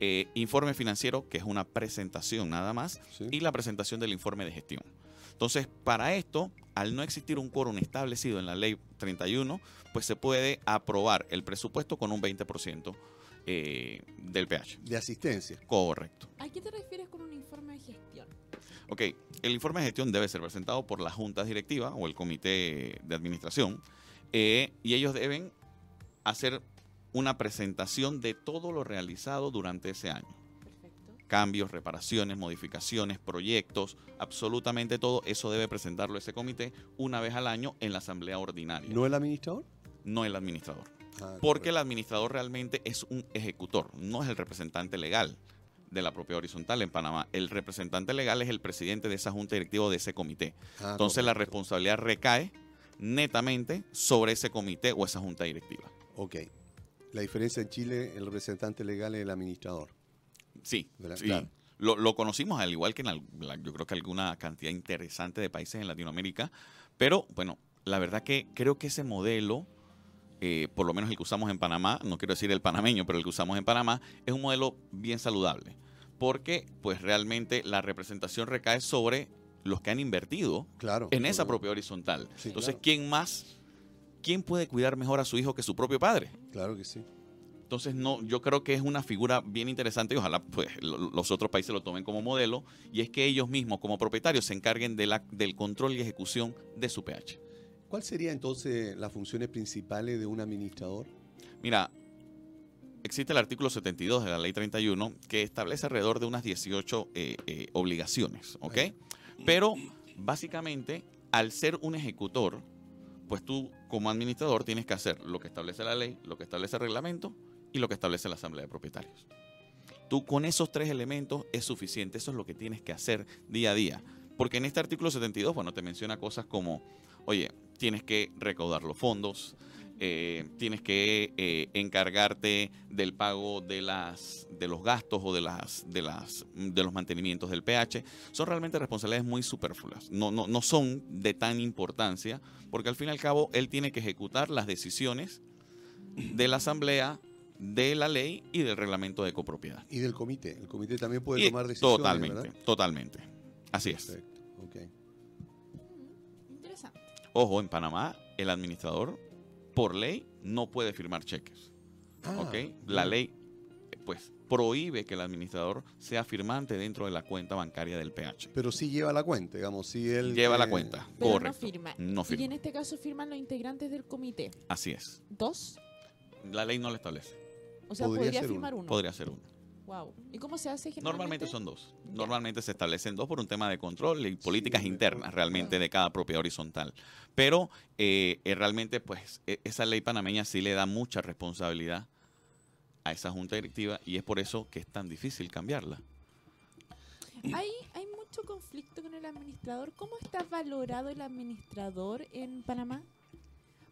eh, informe financiero, que es una presentación nada más, y la presentación del informe de gestión. Entonces, para esto, al no existir un quórum establecido en la ley 31, pues se puede aprobar el presupuesto con un 20% eh, del PH. De asistencia. Correcto. ¿A qué te refieres con un informe de gestión? Ok, el informe de gestión debe ser presentado por la junta directiva o el comité de administración eh, y ellos deben hacer una presentación de todo lo realizado durante ese año. Perfecto. Cambios, reparaciones, modificaciones, proyectos, absolutamente todo eso debe presentarlo ese comité una vez al año en la asamblea ordinaria, ¿No el administrador? no el administrador. Ah, Porque el administrador realmente es un ejecutor, no es el representante legal de la propiedad horizontal en Panamá. El representante legal es el presidente de esa junta directiva o de ese comité. Ah, Entonces la responsabilidad recae netamente sobre ese comité o esa junta directiva. Ok. La diferencia en Chile, el representante legal es el administrador. Sí, sí. Claro. Lo, lo conocimos al igual que en la- yo creo que alguna cantidad interesante de países en Latinoamérica, pero bueno, la verdad que creo que ese modelo, eh, por lo menos el que usamos en Panamá, no quiero decir el panameño, pero el que usamos en Panamá, es un modelo bien saludable, porque pues realmente la representación recae sobre los que han invertido Claro. en esa propiedad horizontal. Sí, Entonces, claro. ¿quién más, quién puede cuidar mejor a su hijo que su propio padre? Claro que sí. Entonces, no, yo creo que es una figura bien interesante y ojalá pues, lo- los otros países lo tomen como modelo y es que ellos mismos como propietarios se encarguen de la, del control y ejecución de su PH. ¿Cuál sería entonces las funciones principales de un administrador? Mira, existe el artículo 72 de la ley 31 que establece alrededor de unas 18 eh, eh, obligaciones, ¿ok? Pero básicamente, al ser un ejecutor, pues tú como administrador tienes que hacer lo que establece la ley, lo que establece el reglamento y lo que establece la asamblea de propietarios. Tú con esos tres elementos es suficiente, eso es lo que tienes que hacer día a día. Porque en este artículo 72, bueno, te menciona cosas como, oye, tienes que recaudar los fondos, eh, tienes que eh, encargarte del pago de las de los gastos o de las de las de los mantenimientos del PH son realmente responsabilidades muy superfluas no, no, no son de tan importancia porque al fin y al cabo él tiene que ejecutar las decisiones de la asamblea de la ley y del reglamento de copropiedad Y del comité. El comité también puede Y tomar decisiones. totalmente ¿verdad? totalmente así es Perfecto. ok. Mm, Interesante. ojo en Panamá el administrador por ley no puede firmar cheques Ah, ¿ok? La ley, pues, prohíbe que el administrador sea firmante dentro de la cuenta bancaria del PH. Pero sí lleva la cuenta, digamos. Si él Lleva la cuenta, Pero correcto. no firma. No Y firma. en este caso firman los integrantes del comité. Así es. ¿Dos? La ley no lo establece. O sea, Podría podría, ser firmar uno. Podría ser uno. Wow. ¿Y cómo se hace Normalmente son dos. Normalmente se establecen dos por un tema de control y políticas internas realmente claro. de cada propiedad horizontal. Pero eh, eh, realmente, pues, e- esa ley panameña sí le da mucha responsabilidad a esa junta directiva y es por eso que es tan difícil cambiarla. Hay, hay mucho conflicto con el administrador. ¿Cómo está valorado el administrador en Panamá?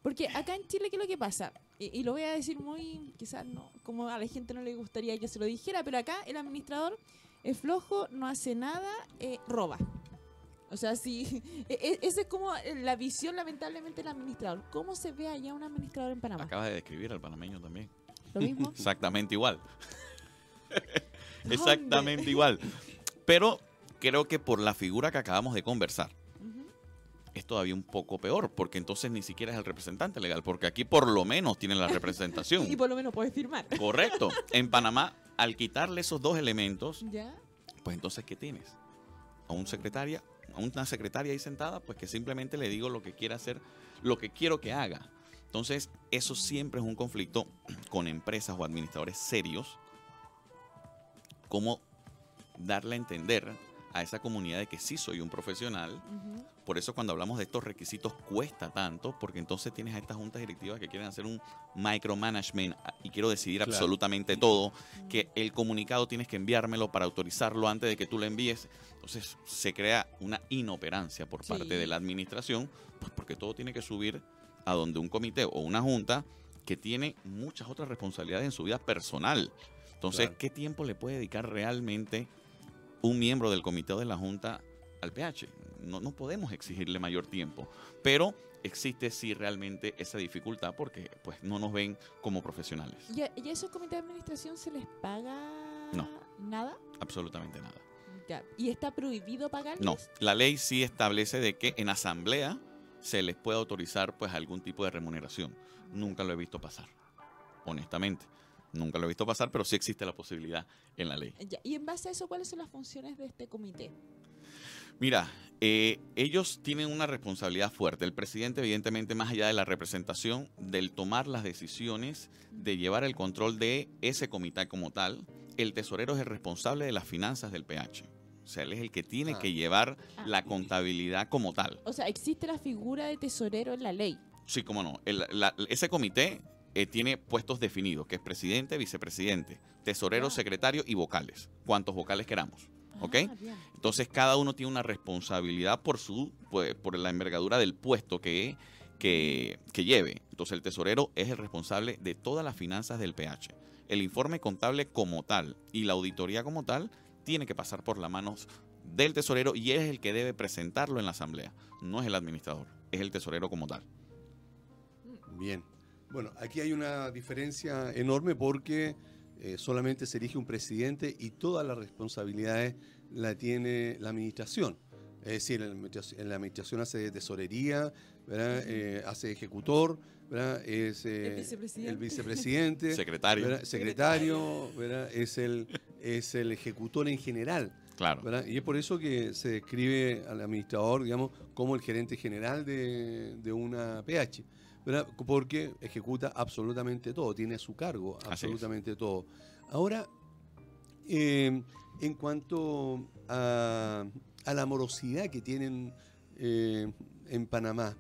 Porque acá en Chile, ¿qué es lo que pasa? Y, y lo voy a decir muy, quizás no, como a la gente no le gustaría que se lo dijera, pero acá el administrador es flojo, no hace nada, eh, roba. O sea, sí, (laughs) e- e- esa es como la visión, lamentablemente, del administrador. ¿Cómo se ve allá un administrador en Panamá? Acabas de describir al panameño también. ¿Lo mismo? (laughs) Exactamente igual. (laughs) Exactamente igual. Pero creo que por la figura que acabamos de conversar. Es todavía un poco peor, porque entonces ni siquiera es el representante legal, porque aquí por lo menos tienen la (laughs) representación. Y por lo menos puedes firmar. Correcto. (laughs) En Panamá, al quitarle esos dos elementos, ¿Ya? pues entonces, ¿qué tienes? A un secretaria, a una secretaria ahí sentada, pues que simplemente le digo lo que quiere hacer, lo que quiero que haga. Entonces, eso siempre es un conflicto con empresas o administradores serios. Cómo darle a entender a esa comunidad de que sí soy un profesional. Por eso cuando hablamos de estos requisitos cuesta tanto, porque entonces tienes a estas juntas directivas que quieren hacer un micromanagement ah, y quiero decidir Claro. absolutamente todo, que el comunicado tienes que enviármelo para autorizarlo antes de que tú lo envíes. Entonces se crea una inoperancia por Sí. parte de la administración, pues porque todo tiene que subir a donde un comité o una junta que tiene muchas otras responsabilidades en su vida personal. Entonces, Claro. ¿qué tiempo le puede dedicar realmente un miembro del comité de la junta al PH? No, no podemos exigirle mayor tiempo, pero existe sí realmente esa dificultad porque pues no nos ven como profesionales. ¿Y a, y a esos comités de administración se les paga No. nada? Absolutamente nada. Ya. ¿Y está prohibido pagarles? No, la ley sí establece de que en asamblea se les pueda autorizar pues algún tipo de remuneración. Nunca lo he visto pasar, honestamente. Nunca lo he visto pasar, pero sí existe la posibilidad en la ley. y en base a eso, ¿cuáles son las funciones de este comité? Mira, eh, ellos tienen una responsabilidad fuerte. El presidente, evidentemente, más allá de la representación, del tomar las decisiones, de llevar el control de ese comité como tal, el tesorero es el responsable de las finanzas del PH. O sea, él es el que tiene ah. que llevar ah. la contabilidad como tal. O sea, existe la figura de tesorero en la ley. Sí, cómo no. ese comité eh, tiene puestos definidos, que es presidente, vicepresidente, tesorero, secretario y vocales. Cuantos vocales queramos. ¿Ok? Ah, Entonces cada uno tiene una responsabilidad por su, pues, por la envergadura del puesto que, que, que lleve. Entonces el tesorero es el responsable de todas las finanzas del PH. El informe contable como tal y la auditoría como tal tiene que pasar por las manos del tesorero y es el que debe presentarlo en la asamblea. No es el administrador, es el tesorero como tal. Bien. Bueno, aquí hay una diferencia enorme porque eh, solamente se elige un presidente y todas las responsabilidades la tiene la administración. Es decir, en la administración hace tesorería, eh, hace ejecutor, es eh, el vicepresidente, (laughs) secretario, secretario es, el, es el ejecutor en general. Claro. Y es por eso que se describe al administrador, digamos, como el gerente general de, de una PH porque ejecuta absolutamente todo, tiene a su cargo absolutamente todo. Ahora, em, en cuanto a, la morosidad que tienen eh, en Panamá,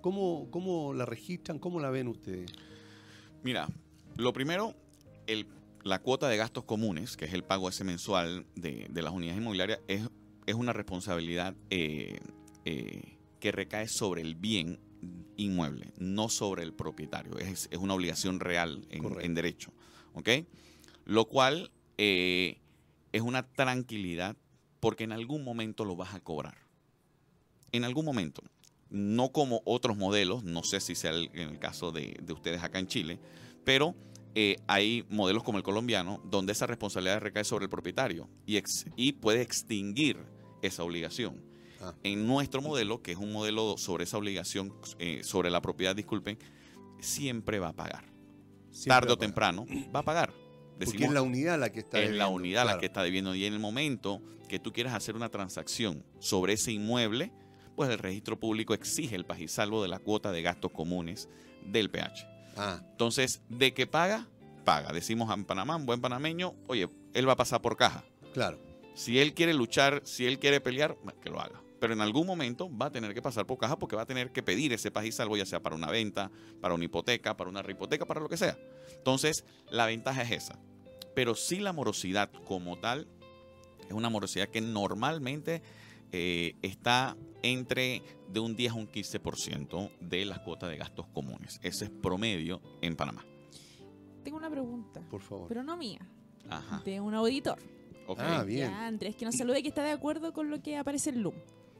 ¿cómo, ¿cómo la registran? ¿Cómo la ven ustedes? Mira, lo primero, el, la cuota de gastos comunes, que es el pago ese mensual de, las unidades inmobiliarias, es, es una responsabilidad eh, eh, que recae sobre el bien inmueble, no sobre el propietario. Es, una obligación real en, derecho. ¿Ok? Lo cual eh, es una tranquilidad porque en algún momento lo vas a cobrar. En algún momento. No como otros modelos, no sé si sea en el caso de, ustedes acá en Chile, pero eh, hay modelos como el colombiano donde esa responsabilidad recae sobre el propietario y, y puede extinguir esa obligación. Ah. En nuestro modelo, que es un modelo sobre esa obligación, eh, sobre la propiedad, disculpen, siempre va a pagar. Tarde o temprano va a pagar. Porque es la unidad la que está Es la unidad la que está debiendo. Y en el momento que tú quieras hacer una transacción sobre ese inmueble, pues el registro público exige el pagisalvo de la cuota de gastos comunes del PH. Ah. Entonces, ¿de qué paga? Paga. Decimos en Panamá, un buen panameño, oye, él va a pasar por caja. Claro. Si él quiere luchar, si él quiere pelear, que lo haga pero en algún momento va a tener que pasar por caja porque va a tener que pedir ese país salvo, ya sea para una venta, para una hipoteca, para una rehipoteca, para lo que sea. Entonces, la ventaja es esa. Pero sí la morosidad como tal es una morosidad que normalmente eh, está entre de un 10 a un 15% de las cuotas de gastos comunes. Ese es promedio en Panamá. Tengo una pregunta. Por favor. Pero no mía. Ajá. De un auditor. Ah, bien. Ya, Andrés, que nos salude que está de acuerdo con lo que aparece en Loom.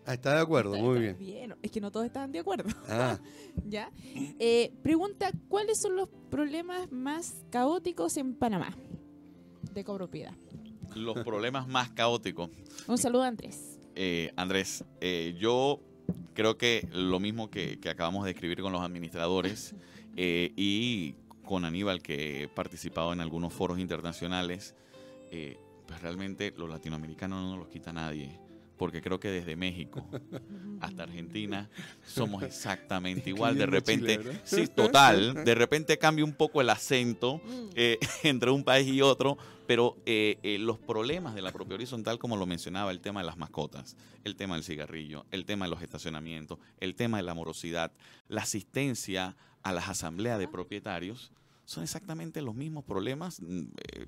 Ah, está de acuerdo, muy bien. Es que no todos están de acuerdo. Ah. (laughs) ¿Ya? Eh, pregunta, ¿cuáles son los problemas más caóticos en Panamá de copropiedad? Los problemas más caóticos. Un saludo, Andrés. Eh, Andrés, eh, yo creo que lo mismo que, acabamos de escribir con los administradores (laughs) y con Aníbal, que he participado en algunos foros internacionales, pues realmente los latinoamericanos no nos los quita nadie porque creo que desde México hasta Argentina somos exactamente (laughs) igual. De repente, sí, total, (laughs) de repente cambia un poco el acento mm. eh, (laughs) entre un país y otro, pero eh, eh, los problemas de la propia horizontal, como lo mencionaba, el tema de las mascotas, el tema del cigarrillo, el tema de los estacionamientos, el tema de la morosidad, la asistencia a las asambleas de propietarios, son exactamente los mismos problemas, mm,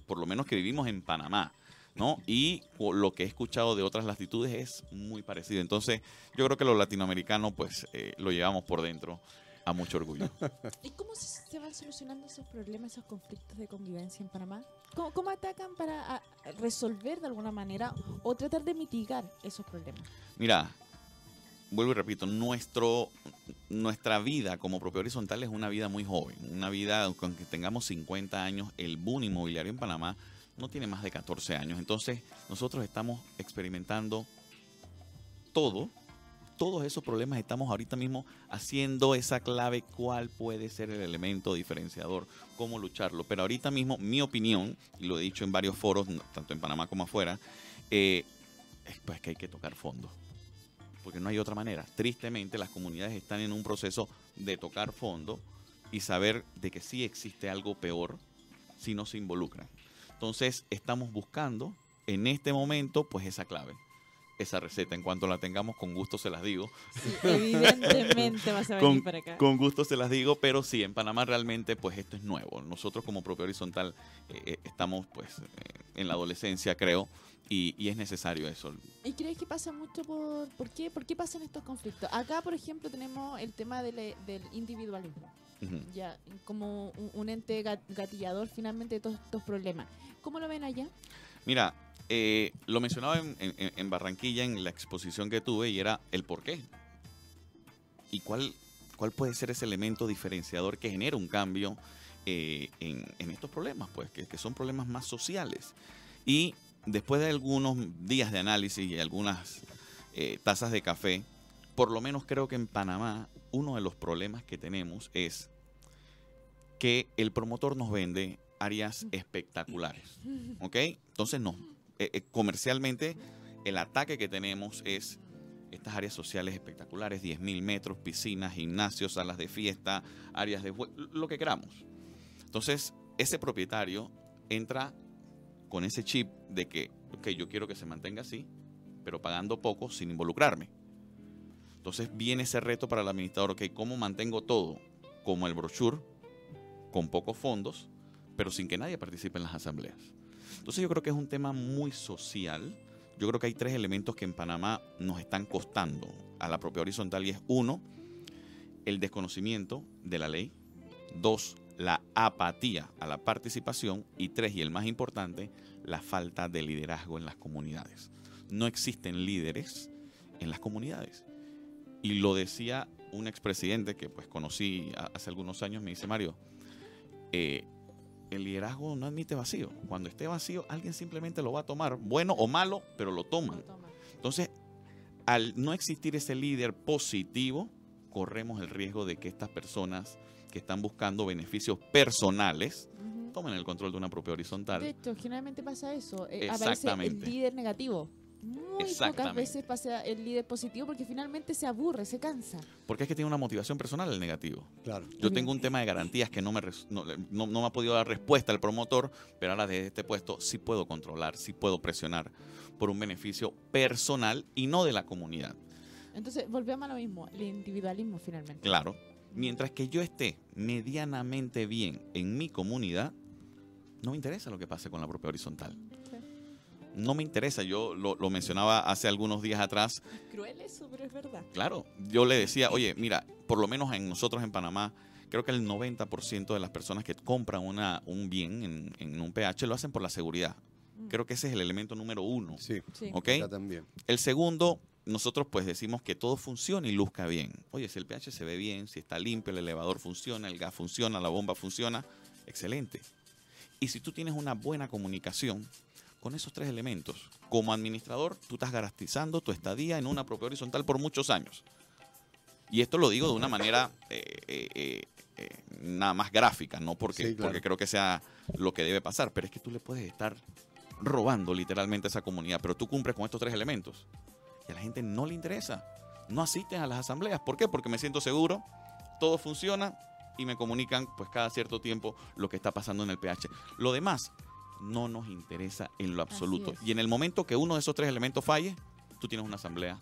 por lo menos que vivimos en Panamá. ¿No? Y lo que he escuchado de otras latitudes es muy parecido. Entonces, yo creo que los latinoamericanos, pues, eh, lo llevamos por dentro a mucho orgullo. (laughs) ¿Y cómo se, van solucionando esos problemas, esos conflictos de convivencia en Panamá? ¿Cómo, atacan para resolver de alguna manera o tratar de mitigar esos problemas? Mira, vuelvo y repito, nuestro, nuestra vida como propio horizontal es una vida muy joven, una vida, aunque tengamos 50 años, el boom inmobiliario en Panamá no tiene más de 14 años. Entonces, nosotros estamos experimentando todo todos esos problemas estamos ahorita mismo haciendo esa clave, cuál puede ser el elemento diferenciador, cómo lucharlo. Pero ahorita mismo, mi opinión, y lo he dicho en varios foros, tanto en Panamá como afuera, eh, es pues que hay que tocar fondo. Porque no hay otra manera. Tristemente, las comunidades están en un proceso de tocar fondo y saber de que sí existe algo peor si no se involucran. Entonces, estamos buscando en este momento, pues esa clave esa receta. En cuanto la tengamos, con gusto se las digo. evidentemente vas a (laughs) venir con, para acá. Con gusto se las digo, pero sí, en Panamá realmente pues esto es nuevo. Nosotros como propio horizontal eh, eh, estamos pues eh, en la adolescencia, creo, y, es necesario eso. ¿Y crees que pasa mucho por, por qué? ¿Por qué pasan estos conflictos? Acá, por ejemplo, tenemos el tema del, individualismo. Ya, como un, ente gatillador finalmente de todos estos problemas. ¿Cómo lo ven allá? Mira, eh, lo mencionaba en, Barranquilla en la exposición que tuve y era el por qué. ¿Y cuál, cuál puede ser ese elemento diferenciador que genera un cambio eh, en, estos problemas? Pues que, son problemas más sociales. Y después de algunos días de análisis y algunas eh, tazas de café, por lo menos creo que en Panamá uno de los problemas que tenemos es que el promotor nos vende áreas espectaculares. ¿Ok? Entonces no, eh, eh, comercialmente el ataque que tenemos es estas áreas sociales espectaculares, 10.000 metros, piscinas, gimnasios, salas de fiesta, áreas de lo que queramos. Entonces, ese propietario entra con ese chip de que, ok, yo quiero que se mantenga así, pero pagando poco sin involucrarme. Entonces viene ese reto para el administrador, ok, ¿cómo mantengo todo como el brochure, con pocos fondos, pero sin que nadie participe en las asambleas? Entonces yo creo que es un tema muy social. Yo creo que hay tres elementos que en Panamá nos están costando a la propia horizontal y es uno, el desconocimiento de la ley, dos, apatía a la participación y tres, y el más importante, la falta de liderazgo en las comunidades. No existen líderes en las comunidades. Y lo decía un expresidente que pues conocí hace algunos años, me dice, Mario, eh, el liderazgo no admite vacío. Cuando esté vacío, alguien simplemente lo va a tomar, bueno o malo, pero lo toman. Entonces, al no existir ese líder positivo, corremos el riesgo de que estas personas que están buscando beneficios personales tomen el control de una propia horizontal. De hecho, generalmente pasa eso. Eh, aparece el líder negativo muy pocas veces pasa el líder positivo porque finalmente se aburre, se cansa. Porque es que tiene una motivación personal el negativo. Claro. Yo tengo un tema de garantías que no me, no, no, me ha podido dar respuesta el promotor, pero ahora desde este puesto sí puedo controlar, sí puedo presionar por un beneficio personal y no de la comunidad. Entonces, volvemos a lo mismo, el individualismo finalmente. Claro. Mientras que yo esté medianamente bien en mi comunidad, no me interesa lo que pase con la propia horizontal no me interesa. Yo lo, mencionaba hace algunos días atrás. cruel eso, pero es verdad. Claro, yo le decía, oye, mira, por lo menos en nosotros en Panamá, creo que el 90% de las personas que compran una, un bien en, un PH lo hacen por la seguridad. Mm. Creo que ese es el elemento número uno. Sí, sí. también. El segundo, nosotros pues decimos que todo funcione y luzca bien. Oye, si el pH se ve bien, si está limpio, el elevador funciona, el gas funciona, la bomba funciona, excelente. Y si tú tienes una buena comunicación, con esos tres elementos. Como administrador, tú estás garantizando tu estadía en una propia horizontal por muchos años. Y esto lo digo de una manera eh, eh, eh, nada más gráfica, no porque, porque creo que sea lo que debe pasar, pero es que tú le puedes estar robando literalmente a esa comunidad, pero tú cumples con estos tres elementos. Y a la gente no le interesa. No asisten a las asambleas. ¿Por qué? Porque me siento seguro, todo funciona y me comunican pues cada cierto tiempo lo que está pasando en el PH. Lo demás no nos interesa en lo absoluto. Y en el momento que uno de esos tres elementos falle, tú tienes una asamblea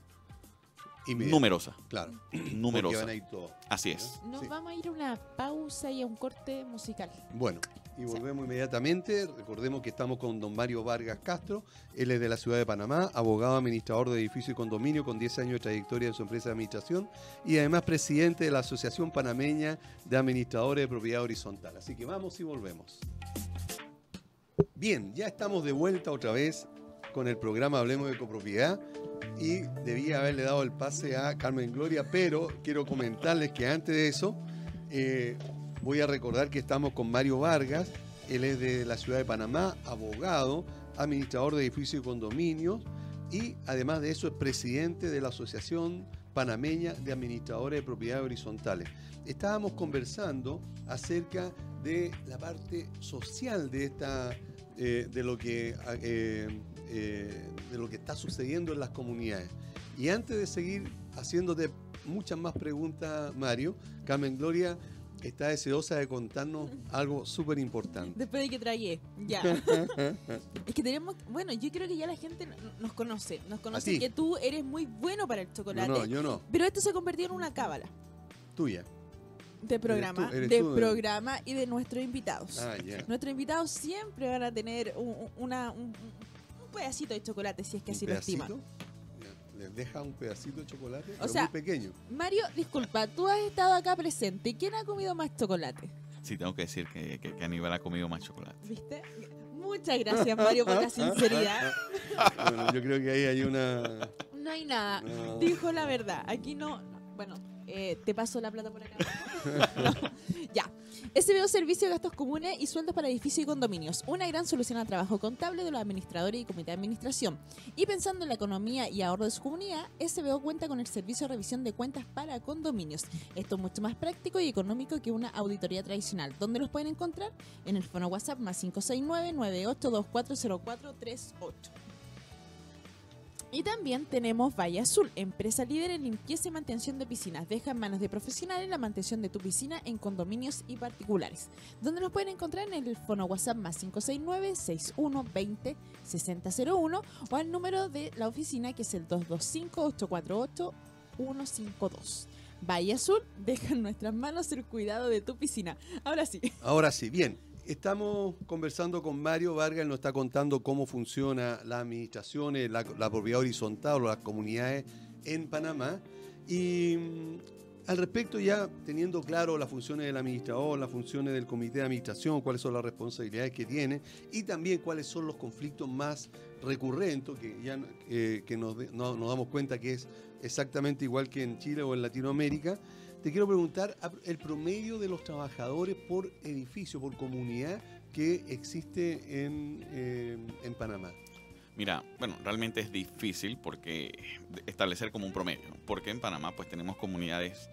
numerosa. Claro. (clears throat) Numerosa. Así es. Nos vamos a ir a una pausa y a un corte musical. Bueno, y volvemos inmediatamente. Recordemos que estamos con don Mario Vargas Castro. Él es de la ciudad de Panamá, abogado administrador de edificio y condominio con 10 años de trayectoria en su empresa de administración y además presidente de la Asociación Panameña de Administradores de Propiedad Horizontal. Así que vamos y volvemos. Bien, ya estamos de vuelta otra vez con el programa Hablemos de Copropiedad y debía haberle dado el pase a Carmen Gloria, pero quiero comentarles que antes de eso eh, voy a recordar que estamos con Mario Vargas, él es de la ciudad de Panamá, abogado, administrador de edificios y condominios y además de eso es presidente de la Asociación Panameña de Administradores de Propiedades Horizontales. Estábamos conversando acerca de la parte social de esta eh, de lo que eh, eh, de lo que está sucediendo en las comunidades. Y antes de seguir haciéndote muchas más preguntas, Mario, Carmen Gloria está deseosa de contarnos algo súper importante. Después de que tragué, ya. (laughs) es que tenemos, bueno, yo creo que ya la gente nos conoce, nos conoce que tú eres muy bueno para el chocolate. No, yo no. Pero esto se ha convertido en una cábala. Tuya. De programa, de programa y de nuestros invitados. Ah, nuestros invitados siempre van a tener un, una, un, pedacito de chocolate si es que así lo estiman deja un pedacito de chocolate, o sea, muy pequeño. Mario, disculpa, tú has estado acá presente. ¿Quién ha comido más chocolate? Sí, tengo que decir que, que, Aníbal ha comido más chocolate. ¿Viste? Muchas gracias, Mario, por la (laughs) sinceridad. bueno, yo creo que ahí hay una... No hay nada. Dijo la verdad. Aquí no... Bueno, eh, te paso la plata por acá. (laughs) (laughs) ya. SBO Servicio de Gastos Comunes y Sueldos para Edificios y Condominios. Una gran solución al trabajo contable de los administradores y comité de administración. Y pensando en la economía y ahorro de su comunidad, SBO cuenta con el servicio de revisión de cuentas para condominios. Esto es mucho más práctico y económico que una auditoría tradicional. ¿Dónde los pueden encontrar? En el fono WhatsApp más 569 98240438. Y también tenemos Valle Azul, empresa líder en limpieza y mantención de piscinas. Deja en manos de profesionales la mantención de tu piscina en condominios y particulares. Donde nos pueden encontrar en el fono WhatsApp más 569-6120-6001 o al número de la oficina que es el 225-848-152. Valle Azul, deja en nuestras manos el cuidado de tu piscina. Ahora sí. Ahora sí, bien. Estamos conversando con Mario Vargas, él nos está contando cómo funciona la administración, la, la propiedad horizontal o las comunidades en Panamá. Y mm, al respecto, ya teniendo claro las funciones del administrador, las funciones del comité de administración, cuáles son las responsabilidades que tiene y también cuáles son los conflictos más recurrentes, que ya eh, que nos damos cuenta que es exactamente igual que en Chile o en Latinoamérica. Te quiero preguntar el promedio de los trabajadores por edificio, por comunidad que existe en, eh, Panamá. Mira, bueno, realmente es difícil porque establecer como un promedio, porque en Panamá pues tenemos comunidades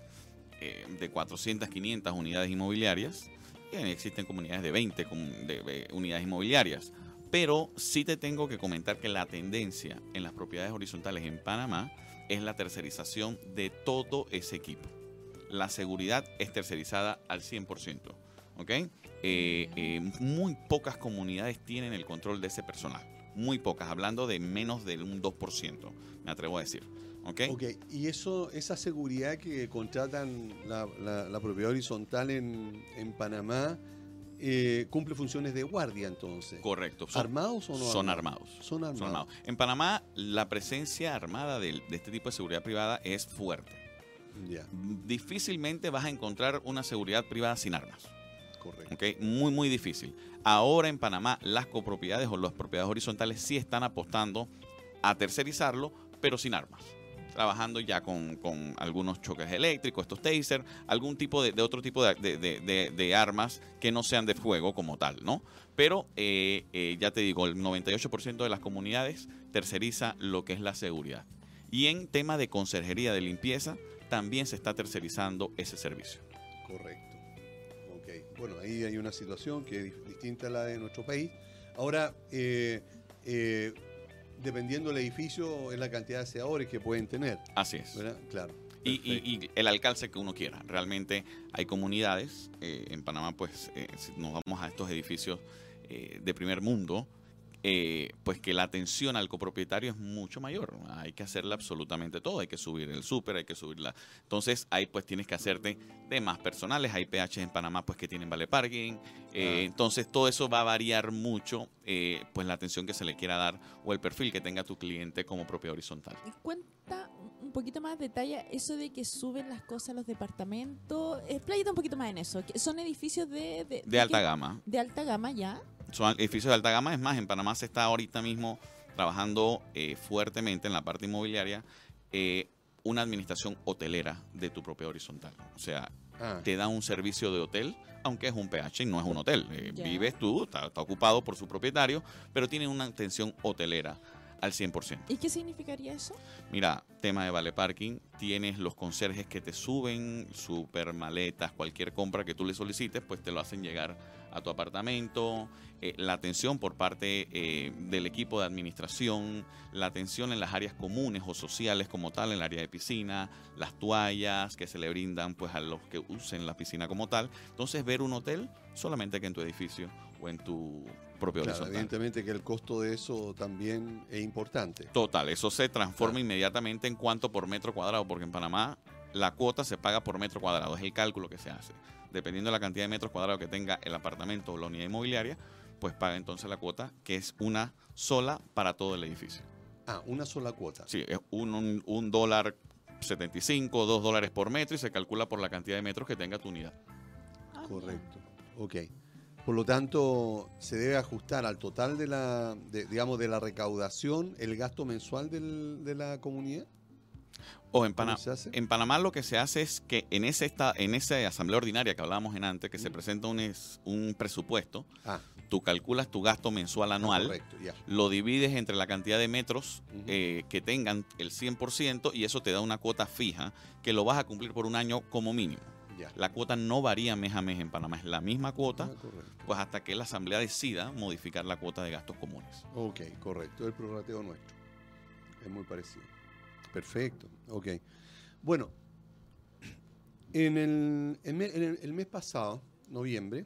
eh, de 400, 500 unidades inmobiliarias y existen comunidades de 20 de unidades inmobiliarias. Pero sí te tengo que comentar que la tendencia en las propiedades horizontales en Panamá es la tercerización de todo ese equipo la seguridad es tercerizada al 100%. ¿ok? Eh, eh, muy pocas comunidades tienen el control de ese personal. Muy pocas, hablando de menos del un 2%, me atrevo a decir. ¿ok? y eso, esa seguridad que contratan la, propiedad horizontal en, Panamá, eh, cumple funciones de guardia entonces. Correcto. ¿Armados o no? Son armados. Son armados. En Panamá, la presencia armada de, este tipo de seguridad privada es fuerte. Difícilmente vas a encontrar una seguridad privada sin armas. Correcto. Muy, muy difícil. Ahora en Panamá las copropiedades o las propiedades horizontales sí están apostando a tercerizarlo, pero sin armas. Trabajando ya con, algunos choques eléctricos, estos taser, algún tipo de, otro tipo de, armas que no sean de fuego como tal, ¿no? Pero eh, eh, ya te digo, el 98% de las comunidades terceriza lo que es la seguridad. Y en tema de conserjería, de limpieza, también se está tercerizando ese servicio. Correcto. Ok. Bueno, ahí hay una situación que es distinta a la de nuestro país. Ahora, eh, eh, dependiendo del edificio, es la cantidad de aseadores que pueden tener. Así es. Claro. Y, el alcance que uno quiera. Realmente hay comunidades, eh, en Panamá pues nos vamos a estos edificios de primer mundo, eh, pues que la atención al copropietario es mucho mayor. Hay que hacerle absolutamente todo. Hay que subir el súper, hay que subirla. Entonces ahí pues tienes que hacerte de más personales. Hay PH en Panamá pues que tienen vale parking. Eh, entonces todo eso va a variar mucho eh, pues la atención que se le quiera dar o el perfil que tenga tu cliente como propiedad horizontal. Cuenta un poquito más detalle eso de que suben las cosas a los departamentos. Expláyate un poquito más en eso. Son edificios de... De, alta gama. De alta gama ya son edificios de alta gama. Es más, en Panamá se está ahorita mismo trabajando eh, fuertemente en la parte inmobiliaria eh, una administración hotelera de tu propia horizontal. O sea, ah. te da un servicio de hotel, aunque es un PH y no es un hotel. Eh, vives tú, está, ocupado por su propietario, pero tiene una atención hotelera al 100%. ¿Y qué significaría eso? Mira, tema de vale parking, tienes los conserjes que te suben super maletas, cualquier compra que tú le solicites, pues te lo hacen llegar a tu apartamento, eh, la atención por parte eh, del equipo de administración, la atención en las áreas comunes o sociales como tal, en el área de piscina, las toallas que se le brindan pues a los que usen la piscina como tal. Entonces ver un hotel solamente que en tu edificio o en tu propio claro, Evidentemente que el costo de eso también es importante. Total, eso se transforma inmediatamente en cuánto por metro cuadrado, porque en Panamá la cuota se paga por metro cuadrado, es el cálculo que se hace dependiendo de la cantidad de metros cuadrados que tenga el apartamento o la unidad inmobiliaria, pues paga entonces la cuota, que es una sola para todo el edificio. Ah, una sola cuota. Sí, es un, un, dólar 75, dos dólares por metro y se calcula por la cantidad de metros que tenga tu unidad. Ah, Correcto. Ok. Por lo tanto, se debe ajustar al total de la, digamos, de la recaudación el gasto mensual de la comunidad. O en, en Panamá lo que se hace es que en, ese esta, en esa asamblea ordinaria que hablábamos en antes, que se presenta un, un presupuesto, ah. tú calculas tu gasto mensual anual, lo divides entre la cantidad de metros eh, que tengan el 100% y eso te da una cuota fija que lo vas a cumplir por un año como mínimo. La cuota no varía mes a mes en Panamá, es la misma cuota, ah, pues hasta que la asamblea decida modificar la cuota de gastos comunes. Ok, correcto, el prorrateo nuestro. Es muy parecido. Perfecto, ok. Bueno, en el, mes pasado, noviembre,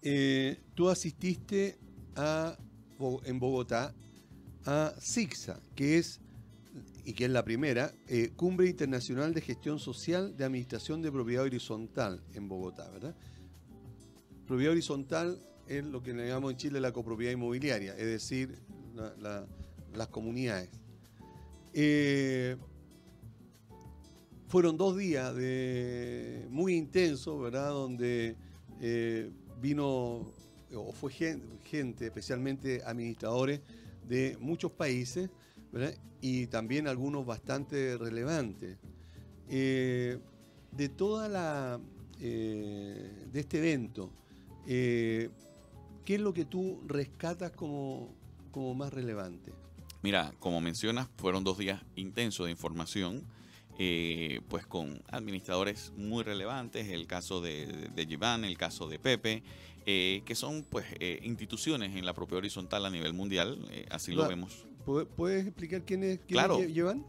eh, tú asististe a, en Bogotá a SIGSA, que es, y que es la primera, eh, Cumbre Internacional de Gestión Social de Administración de Propiedad Horizontal en Bogotá, ¿verdad? Propiedad horizontal es lo que le llamamos en Chile la copropiedad inmobiliaria, es decir, las comunidades. Eh, fueron dos días de muy intensos, ¿verdad? Donde eh, vino, o fue gente, especialmente administradores de muchos países. Y también algunos bastante relevantes. Eh, de toda la, de este evento, ¿qué es lo que tú rescatas como, como más relevante? Mira, como mencionas, fueron dos días intensos de información, eh, pues con administradores muy relevantes, el caso de, de, el caso de Pepe, eh, que son pues eh, instituciones en la propia horizontal a nivel mundial, así lo vemos. ¿Puedes explicar quién es, claro,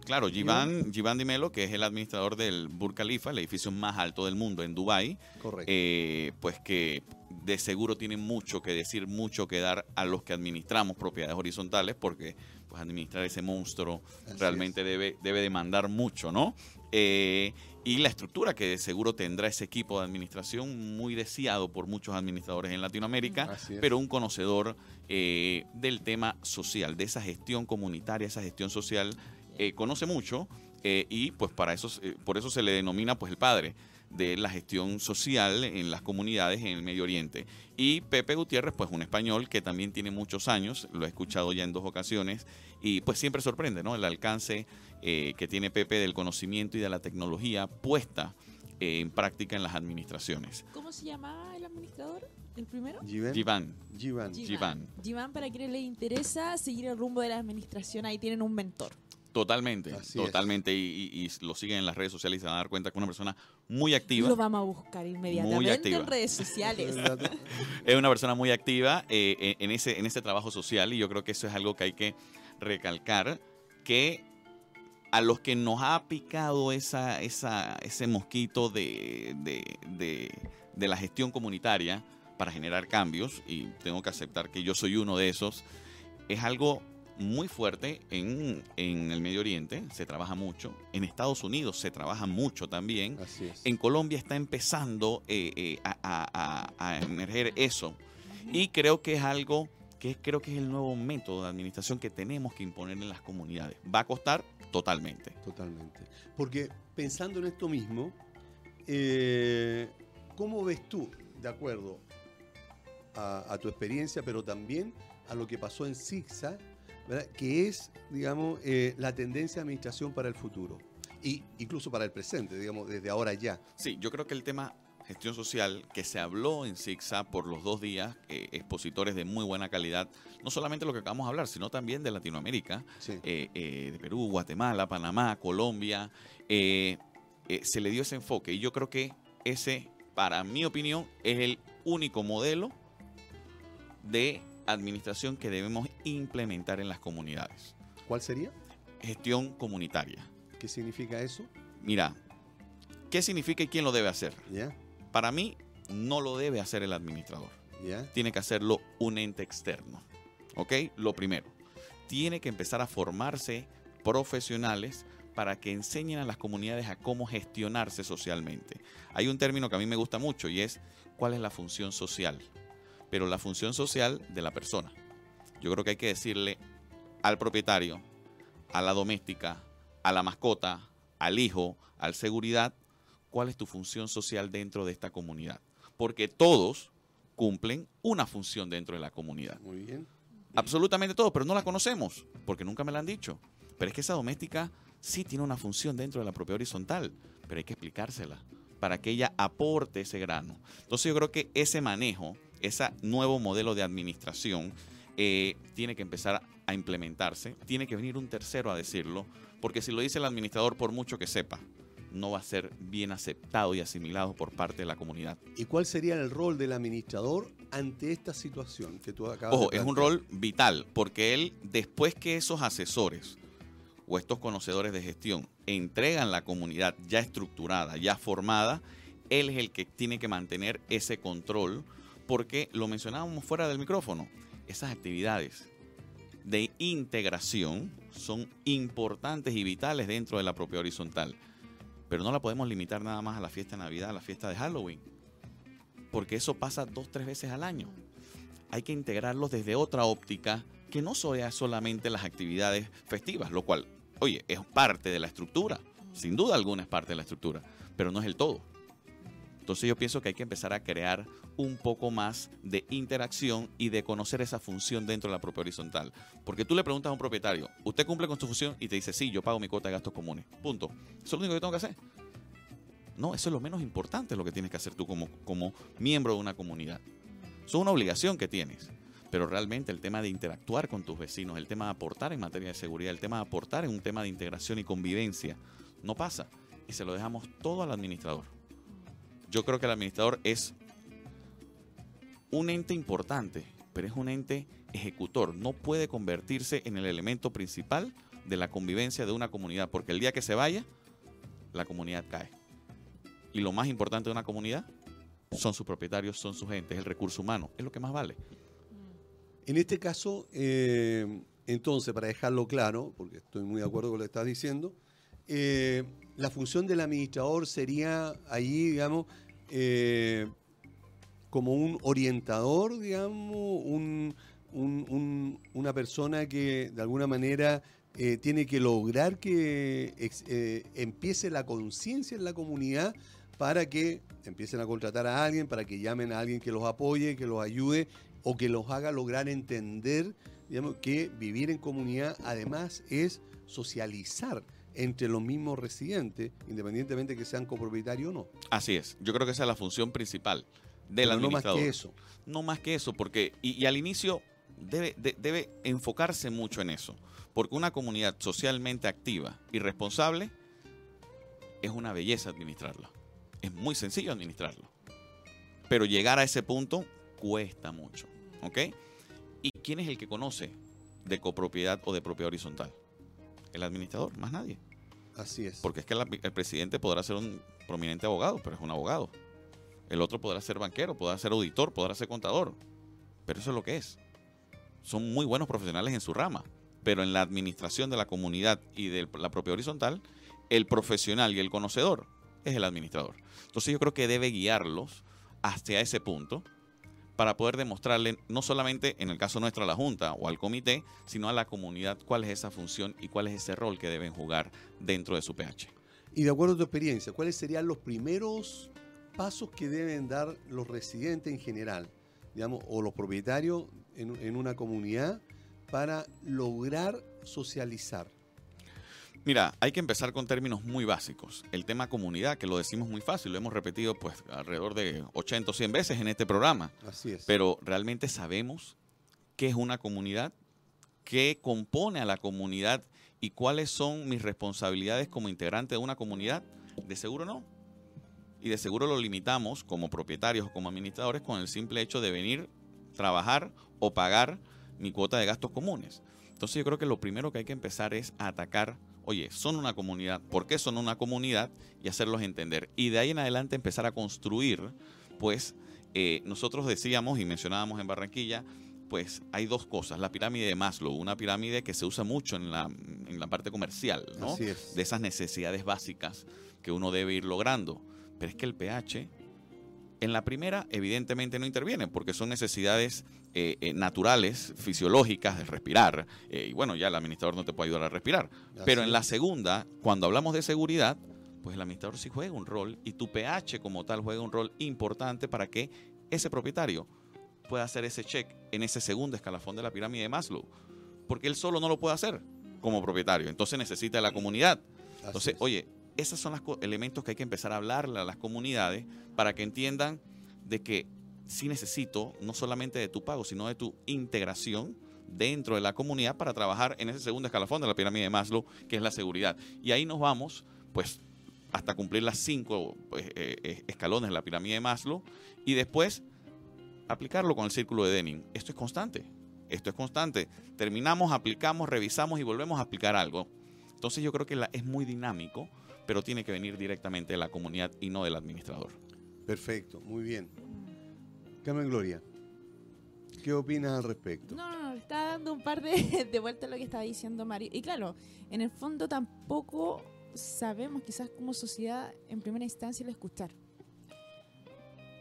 Claro, Jivan, Dimelo, que es el administrador del Burj Khalifa, el edificio más alto del mundo en Dubái. Correcto. pues que de seguro tiene mucho que decir, mucho que dar a los que administramos propiedades horizontales, porque pues administrar ese monstruo realmente debe, debe demandar mucho, ¿no? Eh, y la estructura que de seguro tendrá ese equipo de administración, muy deseado por muchos administradores en Latinoamérica, pero un conocedor eh, del tema social, de esa gestión comunitaria, esa gestión social, eh, conoce mucho y pues para eso, por eso se le denomina pues el padre de la gestión social en las comunidades en el Medio Oriente. Y Pepe Gutiérrez, pues un español que también tiene muchos años, lo he escuchado ya en dos ocasiones, y pues siempre sorprende, ¿no? El alcance eh, que tiene Pepe del conocimiento y de la tecnología puesta eh, en práctica en las administraciones. ¿Cómo se llamaba el administrador? ¿El primero? Giván. Giván. Giván. para quienes les interesa seguir el rumbo de la administración, ahí tienen un mentor. Totalmente, totalmente. Y, lo siguen en las redes sociales y se van a dar cuenta que es una persona muy activa. Lo vamos a buscar inmediatamente en redes sociales. (laughs) es una persona muy activa eh, en, ese, en ese trabajo social y yo creo que eso es algo que hay que recalcar, que a los que nos ha picado esa, esa, ese mosquito de, de la gestión comunitaria para generar cambios, y tengo que aceptar que yo soy uno de esos, es algo muy fuerte en, el Medio Oriente, se trabaja mucho. En Estados Unidos se trabaja mucho también. En Colombia está empezando eh, eh, a, emerger eso. Y creo que es algo que creo que es el nuevo método de administración que tenemos que imponer en las comunidades. Va a costar totalmente. Totalmente. Porque pensando en esto mismo, eh, ¿cómo ves tú, de acuerdo a, a tu experiencia, pero también a lo que pasó en ZigZag, que es, digamos, eh, la tendencia de administración para el futuro. Y incluso para el presente, digamos, desde ahora ya. Sí, yo creo que el tema gestión social que se habló en SIGSA por los dos días, eh, expositores de muy buena calidad, no solamente lo que acabamos de hablar, sino también de Latinoamérica, eh, eh, de Perú, Guatemala, Panamá, Colombia, se le dio ese enfoque y yo creo que ese, para mi opinión, es el único modelo de administración que debemos implementar en las comunidades. ¿Cuál sería? Gestión comunitaria. ¿Qué significa eso? Mira, ¿qué significa y quién lo debe hacer? Para mí, no lo debe hacer el administrador. Tiene que hacerlo un ente externo. ¿Ok? Lo primero, tiene que empezar a formarse profesionales para que enseñen a las comunidades a cómo gestionarse socialmente. Hay un término que a mí me gusta mucho y es cuál es la función social, pero la función social de la persona. Yo creo que hay que decirle al propietario, a la doméstica, a la mascota, al hijo, al seguridad, cuál es tu función social dentro de esta comunidad. Porque todos cumplen una función dentro de la comunidad. Muy bien. Absolutamente todos, pero no la conocemos, porque nunca me la han dicho. Pero es que esa doméstica sí tiene una función dentro de la propia horizontal, pero hay que explicársela para que ella aporte ese grano. Entonces yo creo que ese manejo, ese nuevo modelo de administración, eh, tiene que empezar a implementarse, tiene que venir un tercero a decirlo, porque si lo dice el administrador, por mucho que sepa, no va a ser bien aceptado y asimilado por parte de la comunidad. ¿Y cuál sería el rol del administrador ante esta situación que tú acabas Ojo, es un rol vital, porque él, después que esos asesores o estos conocedores de gestión entregan la comunidad ya estructurada, ya formada, él es el que tiene que mantener ese control, porque lo mencionábamos fuera del micrófono, esas actividades de integración son importantes y vitales dentro de la propia horizontal, pero no la podemos limitar nada más a la fiesta de Navidad, a la fiesta de Halloween, porque eso pasa dos, tres veces al año. Hay que integrarlos desde otra óptica que no sea solamente las actividades festivas, lo cual, oye, es parte de la estructura, sin duda alguna es parte de la estructura, pero no es el todo. Entonces yo pienso que hay que empezar a crear un poco más de interacción y de conocer esa función dentro de la propia horizontal. Porque tú le preguntas a un propietario, ¿usted cumple con su función? Y te dice, sí, yo pago mi cuota de gastos comunes. Punto. Eso es lo único que tengo que hacer. No, eso es lo menos importante lo que tienes que hacer tú como, como miembro de una comunidad. Eso es una obligación que tienes pero realmente el tema de interactuar con tus vecinos, el tema de aportar en materia de seguridad, el tema de aportar en un tema de integración y convivencia, no pasa. Y se lo dejamos todo al administrador. Yo creo que el administrador es un ente importante, pero es un ente ejecutor. No puede convertirse en el elemento principal de la convivencia de una comunidad, porque el día que se vaya, la comunidad cae. Y lo más importante de una comunidad son sus propietarios, son sus gentes, el recurso humano, es lo que más vale. En este caso, eh, entonces, para dejarlo claro, porque estoy muy de acuerdo con lo que estás diciendo, eh, la función del administrador sería ahí, digamos, eh, como un orientador, digamos, una persona que de alguna manera tiene que lograr que empiece la conciencia en la comunidad para que empiecen a contratar a alguien, para que llamen a alguien que los apoye, que los ayude o que los haga lograr entender digamos, que vivir en comunidad además es socializar entre los mismos residentes, independientemente que sean copropietarios o no. Así es, yo creo que esa es la función principal del administrador. No más que eso. No más que eso, porque, y, al inicio debe, debe enfocarse mucho en eso, porque una comunidad socialmente activa y responsable es una belleza administrarla. Es muy sencillo administrarlo. Pero llegar a ese punto cuesta mucho. ¿Ok? ¿Y quién es el que conoce de copropiedad o de propiedad horizontal? El administrador, más nadie. Así es. Porque es que el presidente podrá ser un prominente abogado, pero es un abogado. El otro podrá ser banquero, podrá ser auditor, podrá ser contador. Pero eso es lo que es. Son muy buenos profesionales en su rama. Pero en la administración de la comunidad y de la propia horizontal, el profesional y el conocedor es el administrador. Entonces yo creo que debe guiarlos hacia ese punto para poder demostrarle no solamente en el caso nuestro a la Junta o al comité, sino a la comunidad cuál es esa función y cuál es ese rol que deben jugar dentro de su PH. Y de acuerdo a tu experiencia, ¿cuáles serían los primeros pasos que deben dar los residentes en general, digamos, o los propietarios en, en una comunidad para lograr socializar? Mira, hay que empezar con términos muy básicos. El tema comunidad, que lo decimos muy fácil, lo hemos repetido pues alrededor de 80 o 100 veces en este programa. Así es. Pero realmente sabemos qué es una comunidad, qué compone a la comunidad y cuáles son mis responsabilidades como integrante de una comunidad. De seguro no. Y de seguro lo limitamos como propietarios o como administradores con el simple hecho de venir, trabajar o pagar mi cuota de gastos comunes. Entonces yo creo que lo primero que hay que empezar es a atacar oye, son una comunidad, ¿por qué son una comunidad? Y hacerlos entender. Y de ahí en adelante empezar a construir, pues eh, nosotros decíamos y mencionábamos en Barranquilla, pues hay dos cosas. La pirámide de Maslow, una pirámide que se usa mucho en la, en la parte comercial, ¿no? De esas necesidades básicas que uno debe ir logrando. Pero es que el pH en la primera, evidentemente no interviene porque son necesidades eh, eh, naturales, fisiológicas, de respirar. Eh, y bueno, ya el administrador no te puede ayudar a respirar. Pero en la segunda, cuando hablamos de seguridad, pues el administrador sí juega un rol y tu pH como tal juega un rol importante para que ese propietario pueda hacer ese check en ese segundo escalafón de la pirámide de Maslow. Porque él solo no lo puede hacer como propietario. Entonces necesita de la comunidad. Entonces, oye, esos son los elementos que hay que empezar a hablarle a las comunidades para que entiendan de que sí necesito no solamente de tu pago, sino de tu integración dentro de la comunidad para trabajar en ese segundo escalafón de la pirámide de Maslow, que es la seguridad. Y ahí nos vamos, pues, hasta cumplir las cinco pues, eh, eh, escalones de la pirámide de Maslow y después aplicarlo con el círculo de Denning. Esto es constante. Esto es constante. Terminamos, aplicamos, revisamos y volvemos a aplicar algo. Entonces yo creo que es muy dinámico pero tiene que venir directamente de la comunidad y no del administrador. Perfecto, muy bien. Carmen Gloria, ¿qué opinas al respecto? No, no, está dando un par de, (laughs) de vueltas a lo que estaba diciendo Mario. Y claro, en el fondo tampoco sabemos quizás como sociedad en primera instancia el escuchar.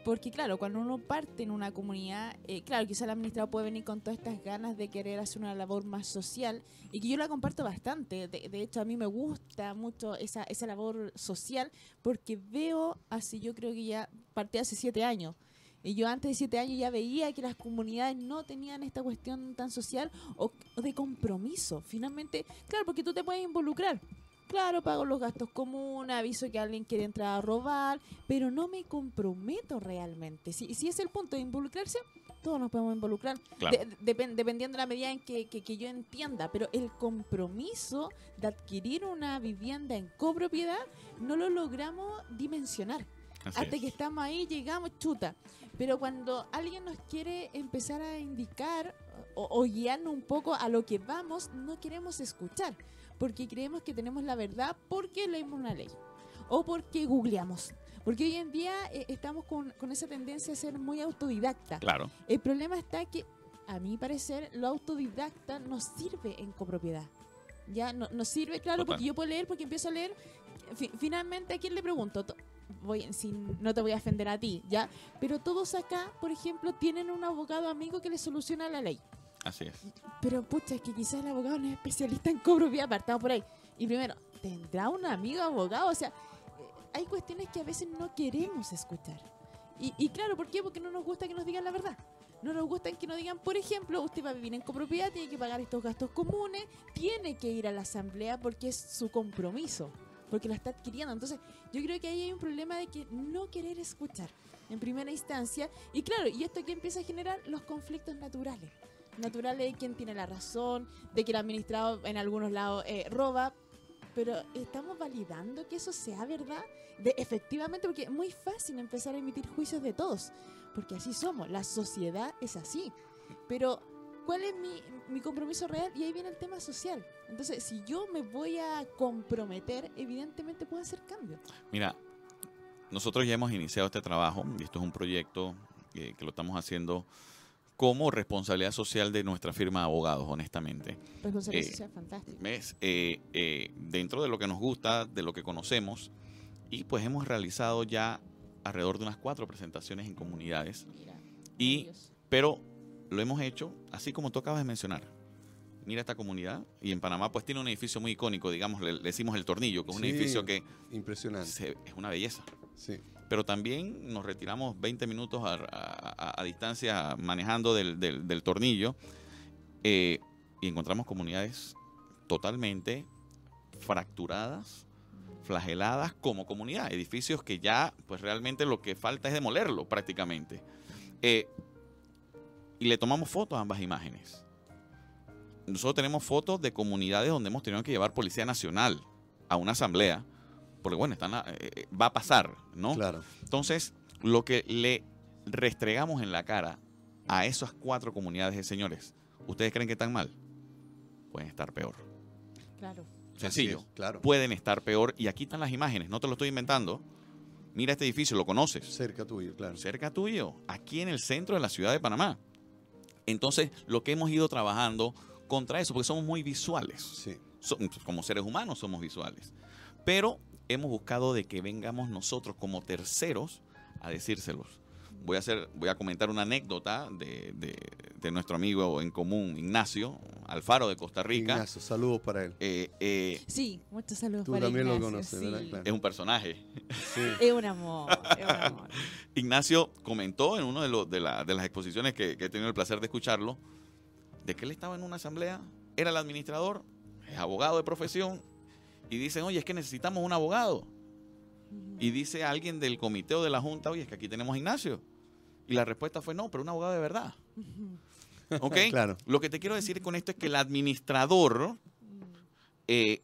Porque claro, cuando uno parte en una comunidad, eh, claro, quizá el administrador puede venir con todas estas ganas de querer hacer una labor más social y que yo la comparto bastante. De, hecho, a mí me gusta mucho esa, esa labor social porque veo, así yo creo que ya partí hace siete años. Y yo antes de siete años ya veía que las comunidades no tenían esta cuestión tan social o, o de compromiso. Finalmente, claro, porque tú te puedes involucrar claro, pago los gastos comunes, aviso que alguien quiere entrar a robar, pero no me comprometo realmente. Si, si es el punto de involucrarse, todos nos podemos involucrar, dependiendo de la medida en que, yo entienda, pero el compromiso de adquirir una vivienda en copropiedad no lo logramos dimensionar. Hasta que estamos ahí, llegamos, chuta. Pero cuando alguien nos quiere empezar a indicar o, o guiarnos un poco a lo que vamos, no queremos escuchar porque creemos que tenemos la verdad porque leímos una ley o porque googleamos. Porque hoy en día eh, estamos con, con, esa tendencia a ser muy autodidacta. Claro. El problema está que, a mi parecer, lo autodidacta nos sirve en copropiedad. Ya no, nos sirve, claro, porque yo puedo leer, porque empiezo a leer. finalmente, ¿a quién le pregunto? Voy, sin, no te voy a ofender a ti, ¿ya? Pero todos acá, por ejemplo, tienen un abogado amigo que les soluciona la ley. Así es. Pero pucha, es que quizás el abogado no es especialista en cobro vía apartado por ahí. Y primero, ¿tendrá un amigo abogado? O sea, eh, hay cuestiones que a veces no queremos escuchar. Y, y, claro, ¿por qué? Porque no nos gusta que nos digan la verdad. No nos gusta que nos digan, por ejemplo, usted va a vivir en copropiedad, tiene que pagar estos gastos comunes, tiene que ir a la asamblea porque es su compromiso, porque lo está adquiriendo. Entonces, yo creo que ahí hay un problema de que no querer escuchar en primera instancia. Y claro, y esto que empieza a generar los conflictos naturales natural de quien tiene la razón, de que el administrado en algunos lados eh, roba, pero estamos validando que eso sea verdad, de efectivamente, porque es muy fácil empezar a emitir juicios de todos, porque así somos, la sociedad es así. Pero, ¿cuál es mi, mi compromiso real? Y ahí viene el tema social. Entonces, si yo me voy a comprometer, evidentemente puedo hacer cambios. Mira, nosotros ya hemos iniciado este trabajo, y esto es un proyecto eh, que lo estamos haciendo como responsabilidad social de nuestra firma de abogados, honestamente. Responsabilidad eh, social, fantástico. Eh, eh, dentro de lo que nos gusta, de lo que conocemos, y pues hemos realizado ya alrededor de unas cuatro presentaciones en comunidades. y, pero lo hemos hecho así como tú acabas de mencionar. Mira esta comunidad y en Panamá pues tiene un edificio muy icónico, digamos, le, decimos el Tornillo, que es un edificio que impresionante. es una belleza. Sí pero también nos retiramos 20 minutos a, distancia manejando del, tornillo eh, y encontramos comunidades totalmente fracturadas, flageladas como comunidad, edificios que ya pues realmente lo que falta es demolerlo prácticamente. Eh, y le tomamos fotos a ambas imágenes. Nosotros tenemos fotos de comunidades donde hemos tenido que llevar Policía Nacional a una asamblea, porque bueno, están, eh, eh, va a pasar, ¿no? Claro. Entonces, lo que le restregamos en la cara a esas cuatro comunidades de señores, ¿ustedes creen que están mal? Pueden estar peor. Claro. Sencillo. claro. Pueden estar peor. Y aquí están las imágenes, no te lo estoy inventando. Mira este edificio, lo conoces. Cerca tuyo, claro. Cerca tuyo, aquí en el centro de la ciudad de Panamá. Entonces, lo que hemos ido trabajando contra eso, porque somos muy visuales. Sí. como seres humanos somos visuales. Pero hemos buscado de que vengamos nosotros como terceros a decírselos. Voy a, hacer, voy a comentar una anécdota de, de, nuestro amigo en común, Ignacio Alfaro de Costa Rica. Ignacio, saludos para él. Eh, eh, sí, muchos saludos tú para también lo conoces, ¿verdad? Es un personaje. Sí. es un amor, es un amor. (laughs) Ignacio comentó en una de, de, de, las exposiciones que, que he tenido el placer de escucharlo, de que él estaba en una asamblea, era el administrador, es abogado de profesión, y dicen, oye, es que necesitamos un abogado. Y dice alguien del comité o de la junta, oye, es que aquí tenemos a Ignacio. Y la respuesta fue no, pero un abogado de verdad. ¿Ok? (laughs) claro. Lo que te quiero decir con esto es que el administrador eh,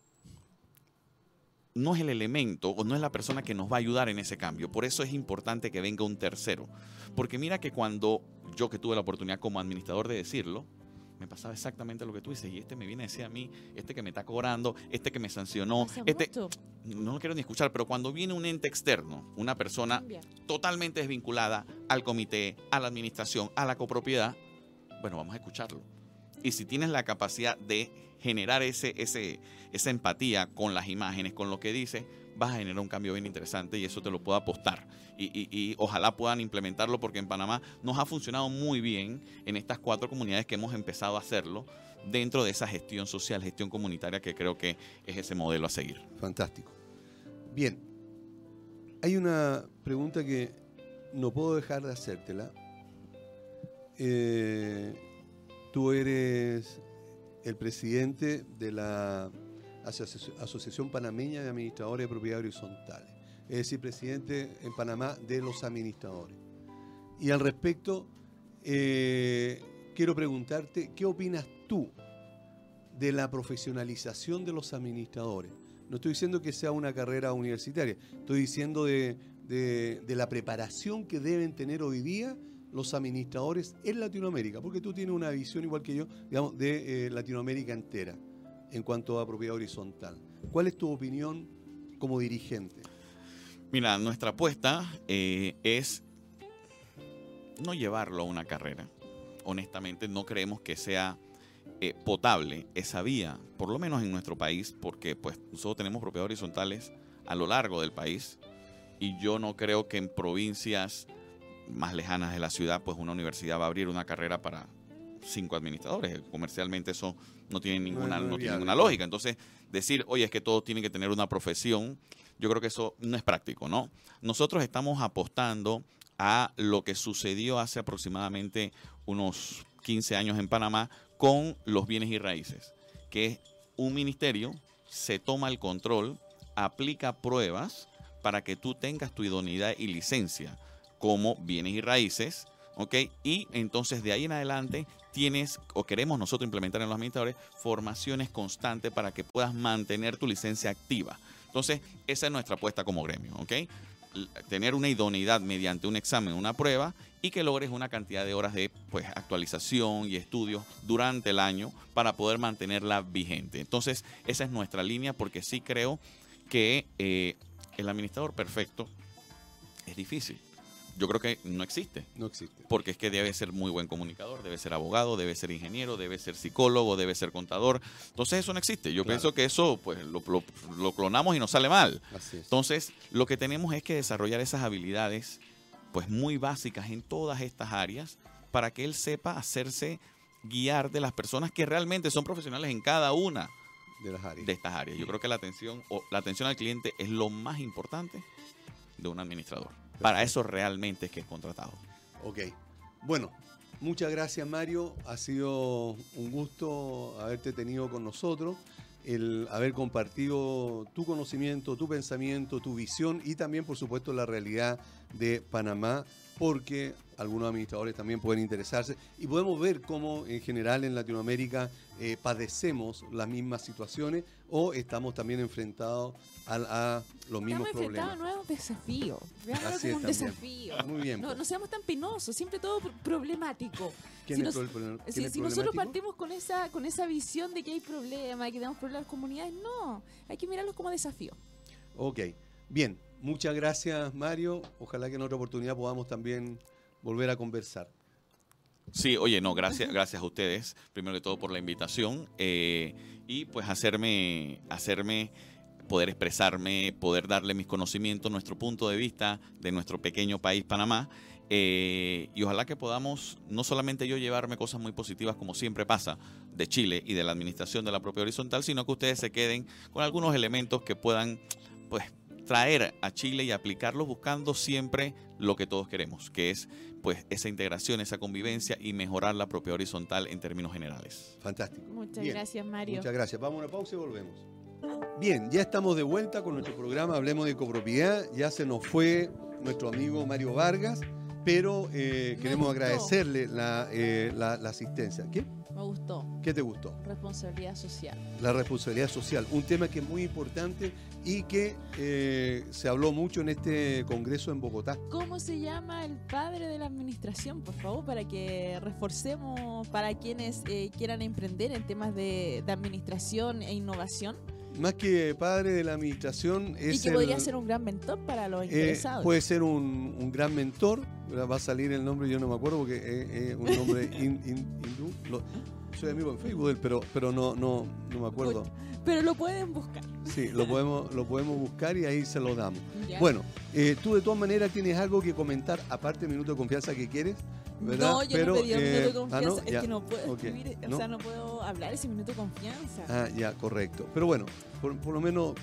no es el elemento o no es la persona que nos va a ayudar en ese cambio. Por eso es importante que venga un tercero. Porque mira que cuando yo que tuve la oportunidad como administrador de decirlo, me pasaba exactamente lo que tú dices. Y este me viene a decir a mí, este que me está cobrando, este que me sancionó, este... No lo quiero ni escuchar, pero cuando viene un ente externo, una persona totalmente desvinculada al comité, a la administración, a la copropiedad, bueno, vamos a escucharlo. Y si tienes la capacidad de generar ese, ese, esa empatía con las imágenes, con lo que dice, vas a generar un cambio bien interesante y eso te lo puedo apostar. Y, ojalá puedan implementarlo porque en Panamá nos ha funcionado muy bien en estas cuatro comunidades que hemos empezado a hacerlo dentro de esa gestión social, gestión comunitaria que creo que es ese modelo a seguir. Fantástico. Bien, hay una pregunta que no puedo dejar de hacértela. Eh, tú eres el presidente de la Asociación Panameña de Administradores de Propiedad Horizontales, es decir, presidente en Panamá de los administradores. Y al respecto, eh, quiero preguntarte, ¿qué opinas tú de la profesionalización de los administradores? No estoy diciendo que sea una carrera universitaria, estoy diciendo de, la preparación que deben tener hoy día los administradores en Latinoamérica, porque tú tienes una visión igual que yo, digamos, de eh, Latinoamérica entera en cuanto a propiedad horizontal. ¿Cuál es tu opinión como dirigente? Mira, nuestra apuesta eh, es no llevarlo a una carrera. Honestamente, no creemos que sea eh, potable esa vía, por lo menos en nuestro país, porque pues nosotros tenemos propiedad horizontales a lo largo del país y yo no creo que en provincias más lejanas de la ciudad, pues una universidad va a abrir una carrera para cinco administradores. Comercialmente eso no tiene ninguna, no, tiene ninguna lógica. Entonces, decir, oye, es que todos tienen que tener una profesión, yo creo que eso no es práctico, ¿no? Nosotros estamos apostando a lo que sucedió hace aproximadamente unos 15 años en Panamá con los bienes y raíces, que es un ministerio se toma el control, aplica pruebas para que tú tengas tu idoneidad y licencia como bienes y raíces, ¿ok? Y entonces de ahí en adelante tienes o queremos nosotros implementar en los administradores formaciones constantes para que puedas mantener tu licencia activa. Entonces, esa es nuestra apuesta como gremio, ¿ok? Tener una idoneidad mediante un examen, una prueba y que logres una cantidad de horas de pues, actualización y estudios durante el año para poder mantenerla vigente. Entonces, esa es nuestra línea porque sí creo que eh, el administrador perfecto es difícil yo creo que no existe. No existe. Porque es que debe ser muy buen comunicador, debe ser abogado, debe ser ingeniero, debe ser psicólogo, debe ser contador. Entonces eso no existe. Yo pienso que eso pues lo, clonamos y nos sale mal. Así es. Entonces lo que tenemos es que desarrollar esas habilidades pues muy básicas en todas estas áreas para que él sepa hacerse guiar de las personas que realmente son profesionales en cada una de, las áreas. de estas áreas. Yo creo que la atención, o la atención al cliente es lo más importante de un administrador. Para eso realmente es que es contratado. Ok. Bueno, muchas gracias Mario. Ha sido un gusto haberte tenido con nosotros. el haber compartido tu conocimiento, tu pensamiento, tu visión y también, por supuesto, la realidad de Panamá, porque algunos administradores también pueden interesarse y podemos ver cómo en general en Latinoamérica eh, padecemos las mismas situaciones o estamos también enfrentados a, los mismos estamos problemas. Estamos enfrentados a nuevos desafíos. Veámoslo como un desafío. Muy bien. No, no, seamos tan penosos, siempre todo problemático. Si, si nosotros partimos con esa, con esa visión de que hay problemas, que tenemos problemas las comunidades, no, hay que mirarlos como desafío. Ok, bien, muchas gracias Mario, ojalá que en otra oportunidad podamos también volver a conversar. Sí, oye, no, gracias, (laughs) gracias a ustedes, primero que todo por la invitación eh, y pues hacerme, hacerme poder expresarme, poder darle mis conocimientos, nuestro punto de vista de nuestro pequeño país Panamá. Eh, y ojalá que podamos, no solamente yo llevarme cosas muy positivas como siempre pasa de Chile y de la administración de la propia horizontal, sino que ustedes se queden con algunos elementos que puedan pues traer a Chile y aplicarlos buscando siempre lo que todos queremos, que es pues esa integración, esa convivencia y mejorar la propia horizontal en términos generales. Fantástico. Muchas gracias, Mario. Muchas gracias. Vamos a una pausa y volvemos. Bien, ya estamos de vuelta con nuestro programa Hablemos de Copropiedad. Ya se nos fue nuestro amigo Mario Vargas, pero eh, queremos agradecerle eh, la, la asistencia. ¿Qué? Me gustó. ¿Qué te gustó? Responsabilidad social. La responsabilidad social, un tema que es muy importante y que eh, se habló mucho en este congreso en Bogotá. ¿Cómo se llama el padre de la administración, por favor, para que reforcemos para quienes quieran emprender en temas de, administración e innovación? Más que padre de la administración es. Y que podría ser un gran mentor para los eh, interesados. puede ser un, gran mentor. Va a salir el nombre, yo no me acuerdo porque es, un nombre (laughs) hindú soy amigo en Facebook pero, pero no, no, no me acuerdo. Pero lo pueden buscar. Sí, lo podemos, lo podemos buscar y ahí se lo damos. Bueno, eh, tú de todas maneras tienes algo que comentar, aparte del minuto de confianza que quieres. ¿verdad? No, yo pero, no pedí un minuto de eh, ah, confianza, es que no puedo escribir, o sea, no puedo hablar ese minuto de confianza. Ah, ya, correcto. Pero bueno, por, por lo menos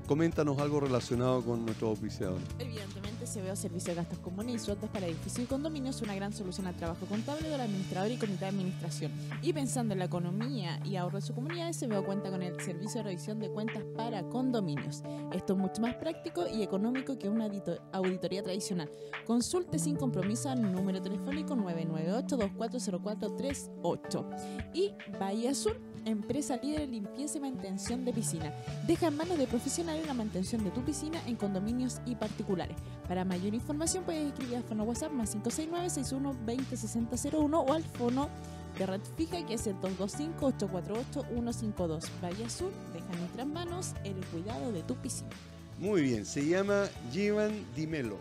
coméntanos algo relacionado con nuestros oficiadores. Evidentemente, veo servicio de gastos comunes y sueldos para edificios y condominios una gran solución al trabajo contable del administrador y comité de administración. Y pensando en la economía y ahorro de su comunidad, veo cuenta con el servicio de revisión de cuentas para condominios. Esto es mucho más práctico y económico que una auditoría tradicional. Consulte sin compromiso al número telefónico 998-240438. Y Bahía Azul empresa líder en limpieza y mantención de piscina. Deja en manos de profesionales la mantención de tu piscina en condominios y particulares. Para mayor información puedes escribir al fono WhatsApp más 569 61 20 o al fono de red fija que es el 225-848-152. Valle Azul deja en nuestras manos el cuidado de tu piscina. Muy bien, se llama Jivan Dimelo.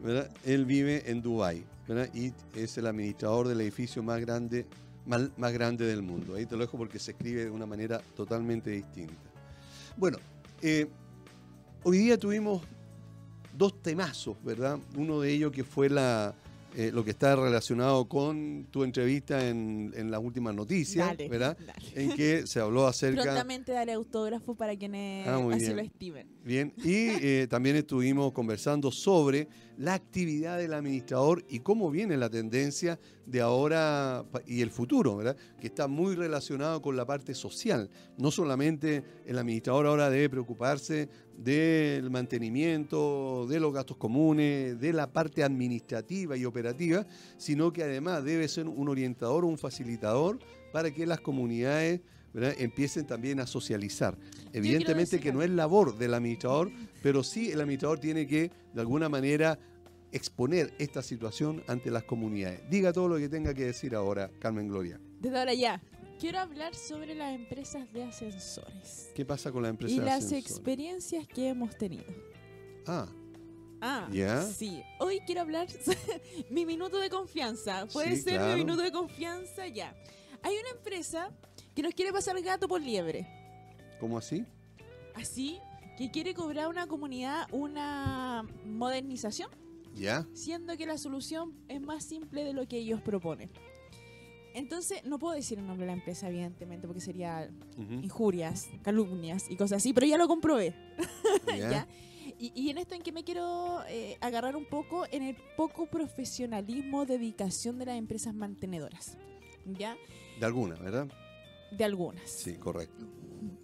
¿verdad? Él vive en Dubái y es el administrador del edificio más grande más, grande del mundo. Ahí te lo dejo porque se escribe de una manera totalmente distinta. Bueno, eh, hoy día tuvimos dos temazos, ¿verdad? Uno de ellos que fue la, eh, lo que está relacionado con tu entrevista en, las últimas noticias, ¿verdad? En que se habló acerca... Prontamente daré autógrafo para quienes ah, así lo estimen. Bien, y eh, también estuvimos conversando sobre la actividad del administrador y cómo viene la tendencia de ahora y el futuro, ¿verdad? Que está muy relacionado con la parte social. No solamente el administrador ahora debe preocuparse del mantenimiento, de los gastos comunes, de la parte administrativa y operativa, sino que además debe ser un orientador o un facilitador para que las comunidades empiecen también a socializar. Evidentemente que no es labor del administrador, pero sí el administrador tiene que, de alguna manera, exponer esta situación ante las comunidades. Diga todo lo que tenga que decir ahora, Carmen Gloria. Desde ahora ya. Quiero hablar sobre las empresas de ascensores. ¿Qué pasa con las empresas de ascensores? Y las experiencias que hemos tenido. Ah. Ah, ¿Ya? sí. Hoy quiero hablar (laughs) mi minuto de confianza. ¿Puede ser mi minuto de confianza? Ya. Hay una empresa que nos quiere pasar gato por liebre. ¿Cómo así? Así, que quiere cobrar a una comunidad una modernización. ¿Ya? Siendo que la solución es más simple de lo que ellos proponen. Entonces, no puedo decir el nombre de la empresa, evidentemente, porque sería injurias, calumnias y cosas así, pero ya lo comprobé. ¿Ya? (laughs) Y, en esto en que me quiero eh, agarrar un poco en el poco profesionalismo, dedicación de las empresas mantenedoras. ¿Ya? De algunas, ¿verdad? De algunas. Sí, correcto.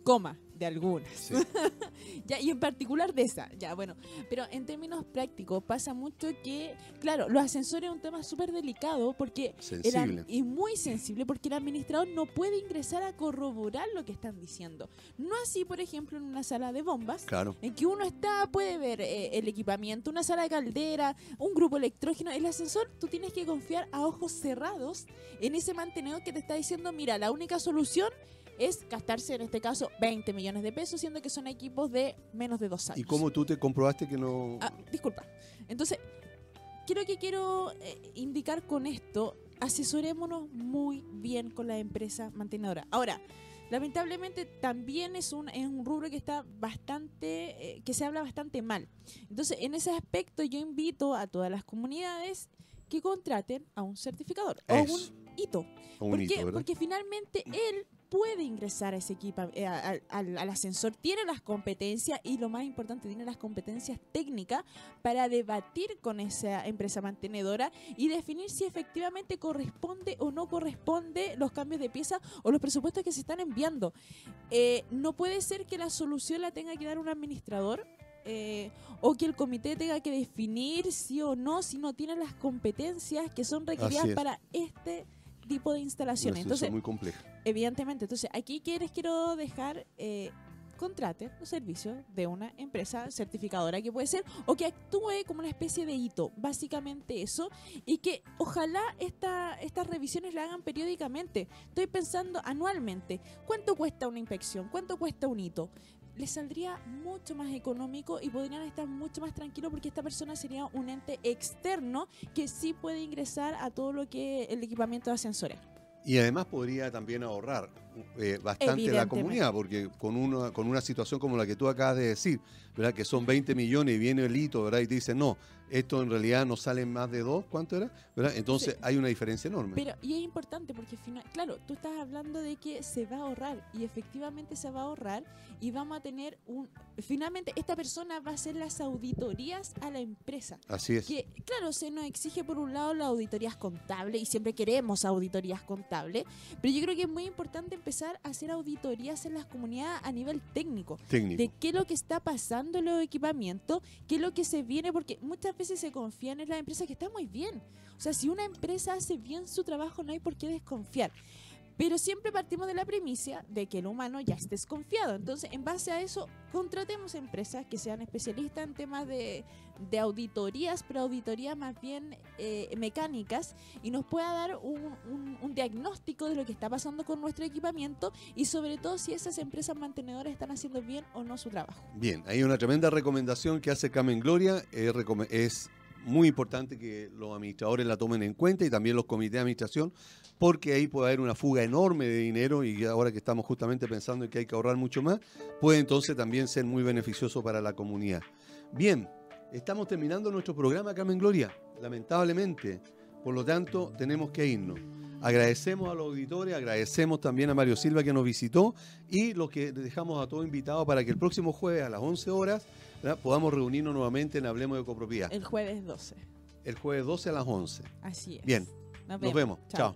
coma de algunas. (laughs) ya, y en particular de esa. Ya, bueno. Pero en términos prácticos pasa mucho que, claro, los ascensores es un tema súper delicado porque sensible. y muy sensible porque el administrador no puede ingresar a corroborar lo que están diciendo. No así, por ejemplo, en una sala de bombas, claro. en que uno está, puede ver eh, el equipamiento, una sala de caldera, un grupo electrógeno. El ascensor, tú tienes que confiar a ojos cerrados en ese mantenedor que te está diciendo, mira, la única solución es gastarse en este caso 20 millones de pesos, siendo que son equipos de menos de dos años. ¿Y cómo tú te comprobaste que no...? Ah, disculpa. Entonces, quiero que quiero eh, indicar con esto, asesorémonos muy bien con la empresa mantenedora. Ahora, lamentablemente también es un, es un rubro que está bastante, eh, que se habla bastante mal. Entonces, en ese aspecto yo invito a todas las comunidades que contraten a un certificador o un hito. Un hito Porque finalmente él puede ingresar a ese equipo, eh, al, ascensor, tiene las competencias y lo más importante, tiene las competencias técnicas para debatir con esa empresa mantenedora y definir si efectivamente corresponde o no corresponde los cambios de pieza o los presupuestos que se están enviando. Eh, no puede ser que la solución la tenga que dar un administrador eh, o que el comité tenga que definir sí o no si no tiene las competencias que son requeridas para este tipo de instalaciones. entonces, muy compleja. Evidentemente, entonces aquí les quiero dejar eh, contraten los servicios de una empresa certificadora que puede ser o que actúe como una especie de hito, básicamente eso, y que ojalá esta, estas revisiones la hagan periódicamente. Estoy pensando anualmente, ¿cuánto cuesta una inspección? ¿Cuánto cuesta un hito? Les saldría mucho más económico y podrían estar mucho más tranquilos porque esta persona sería un ente externo que sí puede ingresar a todo lo que el equipamiento de ascensores. Y además podría también ahorrar eh, bastante la comunidad, porque con una, con una situación como la que tú acabas de decir, ¿verdad? que son 20 millones y viene el hito ¿verdad? y te dice, no, esto en realidad no sale más de dos, ¿cuánto era? ¿verdad? Entonces hay una diferencia enorme. Pero, y es importante porque, final, claro, tú estás hablando de que se va a ahorrar y efectivamente se va a ahorrar y vamos a tener un... Finalmente, esta persona va a hacer las auditorías a la empresa. Así es. Que, claro, se nos exige por un lado las auditorías contables y siempre queremos auditorías contables, pero yo creo que es muy importante empezar a hacer auditorías en las comunidades a nivel técnico. De qué es lo que está pasando en los equipamientos, qué es lo que se viene, porque muchas veces se confían en las empresas que están muy bien. O sea, si una empresa hace bien su trabajo, no hay por qué desconfiar. Pero siempre partimos de la premisa de que el humano ya es desconfiado. Entonces, en base a eso, contratemos empresas que sean especialistas en temas de, auditorías, pero auditorías más bien eh, mecánicas, y nos pueda dar un, diagnóstico de lo que está pasando con nuestro equipamiento y sobre todo si esas empresas mantenedoras están haciendo bien o no su trabajo. Bien, hay una tremenda recomendación que hace Camen Gloria, es muy importante que los administradores la tomen en cuenta y también los comités de administración, porque ahí puede haber una fuga enorme de dinero y ahora que estamos justamente pensando en que hay que ahorrar mucho más, puede entonces también ser muy beneficioso para la comunidad. Bien, estamos terminando nuestro programa Carmen Gloria, lamentablemente, por lo tanto tenemos que irnos. Agradecemos a los auditores, agradecemos también a Mario Silva que nos visitó y los que dejamos a todos invitados para que el próximo jueves a las 11 horas podamos reunirnos nuevamente en Hablemos de Copropiedad. El jueves 12. El jueves 12 a las 11. Así es. Bien. Nos vemos. Chao.